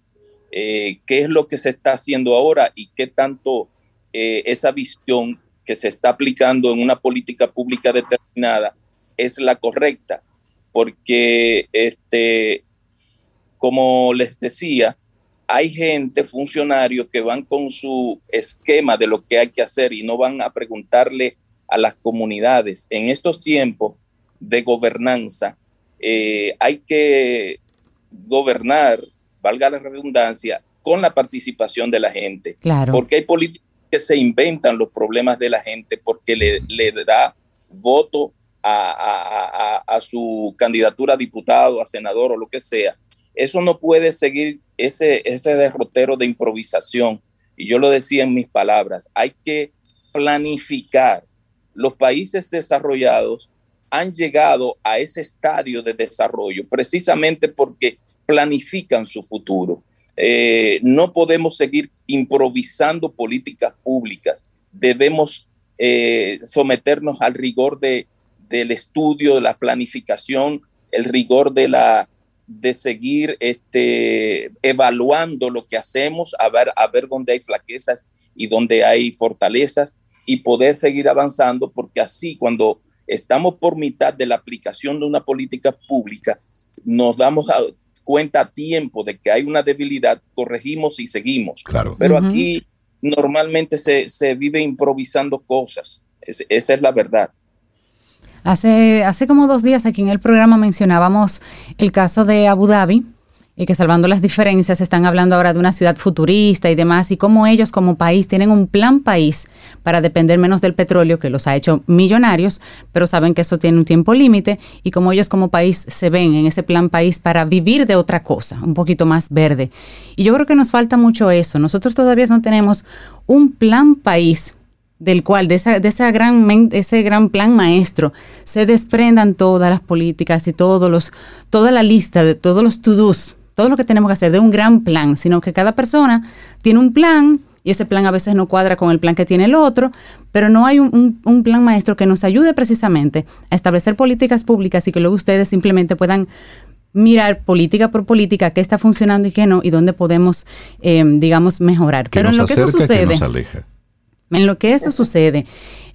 Eh, ¿Qué es lo que se está haciendo ahora y qué tanto eh, esa visión que se está aplicando en una política pública determinada es la correcta? Porque, este, como les decía, hay gente, funcionarios, que van con su esquema de lo que hay que hacer y no van a preguntarle a las comunidades. En estos tiempos de gobernanza, eh, hay que gobernar, valga la redundancia, con la participación de la gente. Claro. Porque hay políticos que se inventan los problemas de la gente porque le, da voto a, a, su candidatura a diputado, a senador o lo que sea. Eso no puede seguir ese, ese derrotero de improvisación. Y yo lo decía en mis palabras, hay que planificar. Los países desarrollados han llegado a ese estadio de desarrollo precisamente porque planifican su futuro. Eh, no podemos seguir improvisando políticas públicas. Debemos eh, someternos al rigor de, del estudio, de la planificación, el rigor de la de seguir este, evaluando lo que hacemos, a ver, a ver dónde hay flaquezas y dónde hay fortalezas y poder seguir avanzando, porque así cuando estamos por mitad de la aplicación de una política pública, nos damos cuenta a tiempo de que hay una debilidad, corregimos y seguimos. Claro. Pero aquí normalmente se, se, vive improvisando cosas. esa es la verdad. Hace, hace como dos días aquí en el programa mencionábamos el caso de Abu Dhabi, y que salvando las diferencias están hablando ahora de una ciudad futurista y demás, y cómo ellos como país tienen un plan país para depender menos del petróleo, que los ha hecho millonarios, pero saben que eso tiene un tiempo límite, y cómo ellos como país se ven en ese plan país para vivir de otra cosa, un poquito más verde. Y yo creo que nos falta mucho eso. Nosotros todavía no tenemos un plan país del cual, de, esa, de esa gran, ese gran plan maestro, se desprendan todas las políticas y todos los, toda la lista de todos los to-dos, todo lo que tenemos que hacer de un gran plan, sino que cada persona tiene un plan y ese plan a veces no cuadra con el plan que tiene el otro, pero no hay un, un, plan maestro que nos ayude precisamente a establecer políticas públicas y que luego ustedes simplemente puedan mirar política por política qué está funcionando y qué no y dónde podemos, eh, digamos, mejorar. pero en lo que eso sucede, aleja. en lo que eso sucede,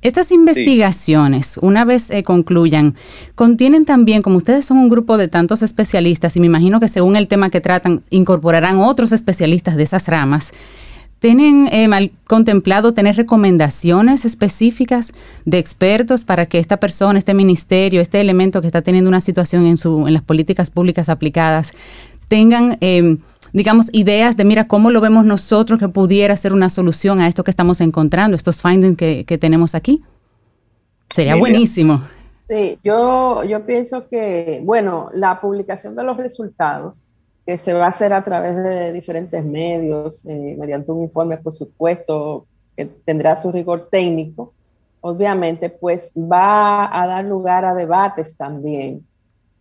estas investigaciones, una vez eh, concluyan, contienen también, como ustedes son un grupo de tantos especialistas, y me imagino que según el tema que tratan, incorporarán otros especialistas de esas ramas, ¿Tienen eh, contemplado tener recomendaciones específicas de expertos para que esta persona, este ministerio, este elemento que está teniendo una situación en, su, en las políticas públicas aplicadas, tengan, em, digamos, ideas de, mira, cómo lo vemos nosotros que pudiera ser una solución a esto que estamos encontrando, estos findings que, que tenemos aquí? Sería buenísimo. Sí, yo, yo pienso que, bueno, la publicación de los resultados que se va a hacer a través de diferentes medios, eh, mediante un informe, por supuesto, que tendrá su rigor técnico, obviamente, pues va a dar lugar a debates también,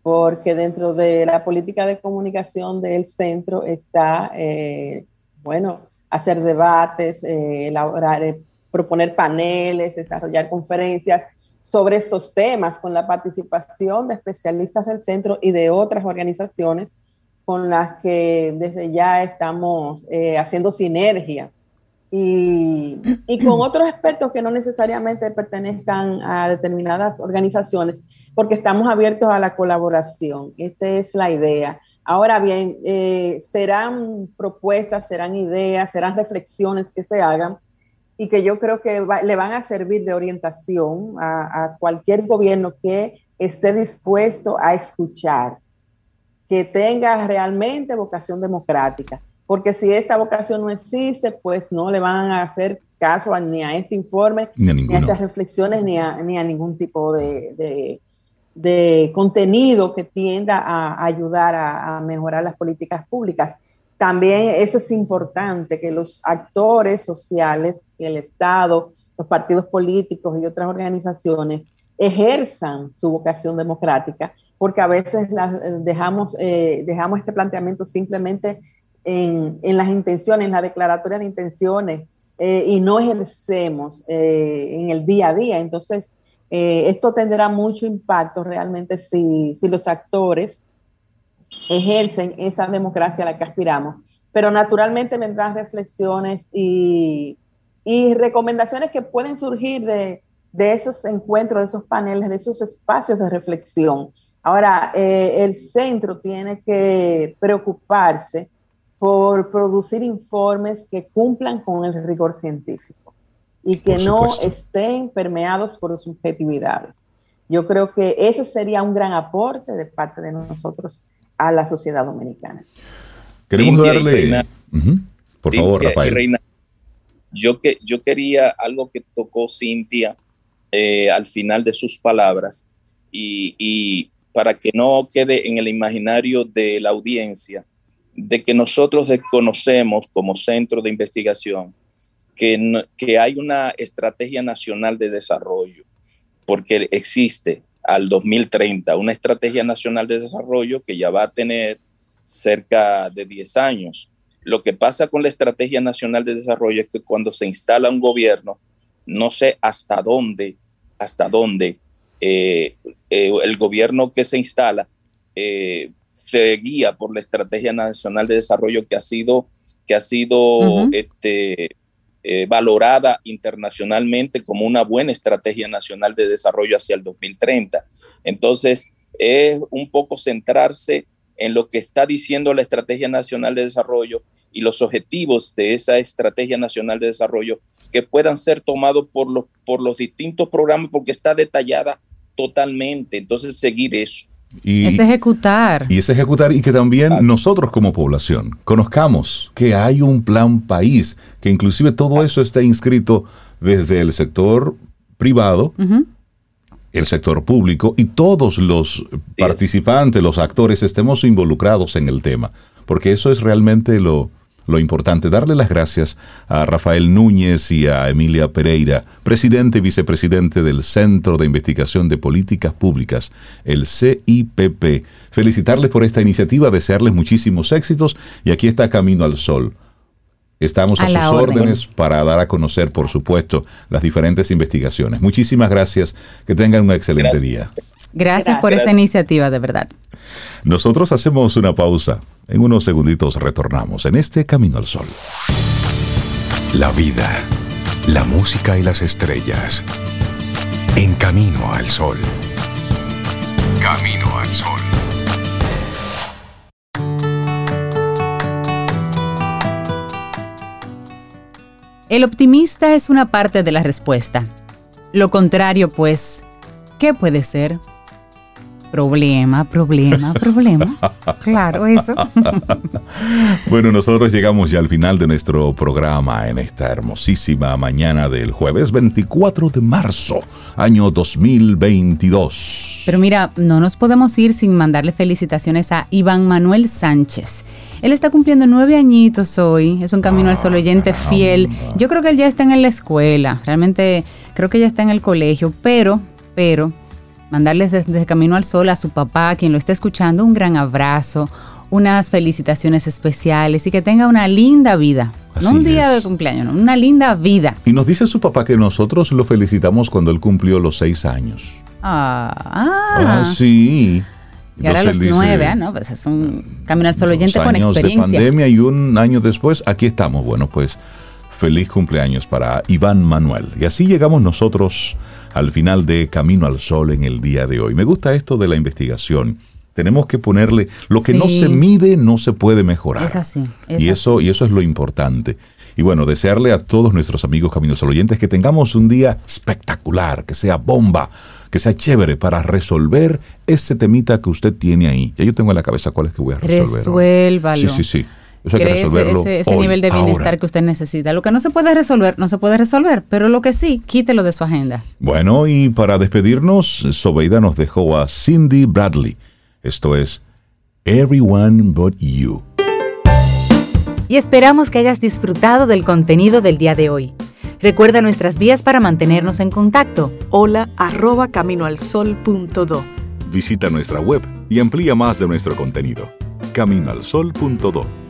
porque dentro de la política de comunicación del centro está, eh, bueno, hacer debates, eh, elaborar, proponer paneles, desarrollar conferencias sobre estos temas con la participación de especialistas del centro y de otras organizaciones con las que desde ya estamos eh, haciendo sinergia y, con otros expertos que no necesariamente pertenezcan a determinadas organizaciones, porque estamos abiertos a la colaboración. Esta es la idea. Ahora bien, eh, serán propuestas, serán ideas, serán reflexiones que se hagan y que yo creo que le van a servir de orientación a cualquier gobierno que esté dispuesto a escuchar que tenga realmente vocación democrática. Porque si esta vocación no existe, pues no le van a hacer caso ni a este informe, ni a, estas reflexiones, ni a, ni a ningún tipo de, de, contenido que tienda a ayudar a, mejorar las políticas públicas. También eso es importante, que los actores sociales, el Estado, los partidos políticos y otras organizaciones ejerzan su vocación democrática porque a veces dejamos, eh, dejamos este planteamiento simplemente en, en, las intenciones, en la declaratoria de intenciones, eh, y no ejercemos eh, en el día a día. Entonces, esto tendrá mucho impacto realmente si, si los actores ejercen esa democracia a la que aspiramos. Pero naturalmente vendrán reflexiones y, y recomendaciones que pueden surgir de, de esos encuentros, de esos paneles, de esos espacios de reflexión. Ahora, eh, el centro tiene que preocuparse por producir informes que cumplan con el rigor científico y que no estén permeados por subjetividades. Yo creo que ese sería un gran aporte de parte de nosotros a la sociedad dominicana. Queremos darle... Por favor, Rafael. yo, que, yo quería algo que tocó Cintia eh, al final de sus palabras y para que no quede en el imaginario de la audiencia de que nosotros desconocemos como centro de investigación que, que hay una estrategia nacional de desarrollo, porque existe al 2030 una estrategia nacional de desarrollo que ya va a tener cerca de 10 años. Lo que pasa con la estrategia nacional de desarrollo es que cuando se instala un gobierno, no sé hasta dónde, hasta dónde eh, eh, el gobierno que se instala eh, se guía por la Estrategia Nacional de Desarrollo que ha sido, que ha sido este, valorada internacionalmente como una buena estrategia nacional de desarrollo hacia el 2030. Entonces, es un poco centrarse en lo que está diciendo la Estrategia Nacional de Desarrollo y los objetivos de esa Estrategia Nacional de Desarrollo que puedan ser tomados por los, por los distintos programas porque está detallada totalmente. Entonces, seguir eso. Y, es ejecutar. Y es ejecutar y que también nosotros como población conozcamos que hay un plan país, que inclusive todo eso está inscrito desde el sector privado, el sector público y todos los participantes, los actores, estemos involucrados en el tema, porque eso es realmente lo, lo importante, darle las gracias a Rafael Núñez y a Emilia Pereira, presidente y vicepresidente del Centro de Investigación de Políticas Públicas, el CIPP. Felicitarles por esta iniciativa, desearles muchísimos éxitos y aquí está Camino al Sol. Estamos a, sus órdenes para dar a conocer, por supuesto, las diferentes investigaciones. Muchísimas gracias. Que tengan un excelente día. Gracias, por esa iniciativa, de verdad. Nosotros hacemos una pausa. En unos segunditos retornamos en este Camino al Sol. La vida, la música y las estrellas. En Camino al Sol. Camino al Sol. El optimista es una parte de la respuesta. Lo contrario, pues, ¿qué puede ser? Problema, problema, problema. claro, eso. bueno, nosotros llegamos ya al final de nuestro programa en esta hermosísima mañana del jueves 24 de marzo, año 2022. Pero mira, no nos podemos ir sin mandarle felicitaciones a Iván Manuel Sánchez. Él está cumpliendo nueve añitos hoy, es un camino al sol oyente fiel. Yo creo que él ya está en la escuela, realmente creo que ya está en el colegio, pero, pero mandarles desde Camino al Sol a su papá, quien lo está escuchando, un gran abrazo, unas felicitaciones especiales y que tenga una linda vida. no un día de cumpleaños, una linda vida. Y nos dice su papá que nosotros lo felicitamos cuando él cumplió los seis años. Ah, ah. ah sí. Y ahora los nueve, ¿ah? ¿no? Pues es un Camino al Sol oyente con experiencia. De pandemia y un año después, aquí estamos. Bueno, pues feliz cumpleaños para Iván Manuel. Y así llegamos nosotros al final de Camino al Sol en el día de hoy. Me gusta esto de la investigación. Tenemos que ponerle lo que no se mide no se puede mejorar. Es así. y eso y eso es lo importante. Y bueno, desearle a todos nuestros amigos Caminos Sol oyentes que tengamos un día espectacular, que sea bomba, que sea chévere para resolver ese temita que usted tiene ahí. Ya yo tengo en la cabeza cuál es que voy a resolver. Resuélvalo. Sí, sí, sí ese, nivel de bienestar que usted necesita. Lo que no se puede resolver, no se puede resolver, pero lo que sí, quítelo de su agenda. Bueno, y para despedirnos, Sobeida nos dejó a Cindy Bradley. Esto es Everyone But You. Y esperamos que hayas disfrutado del contenido del día de hoy. Recuerda nuestras vías para mantenernos en contacto. Hola arroba caminoalsol.do. Visita nuestra web y amplía más de nuestro contenido. Caminoalsol.do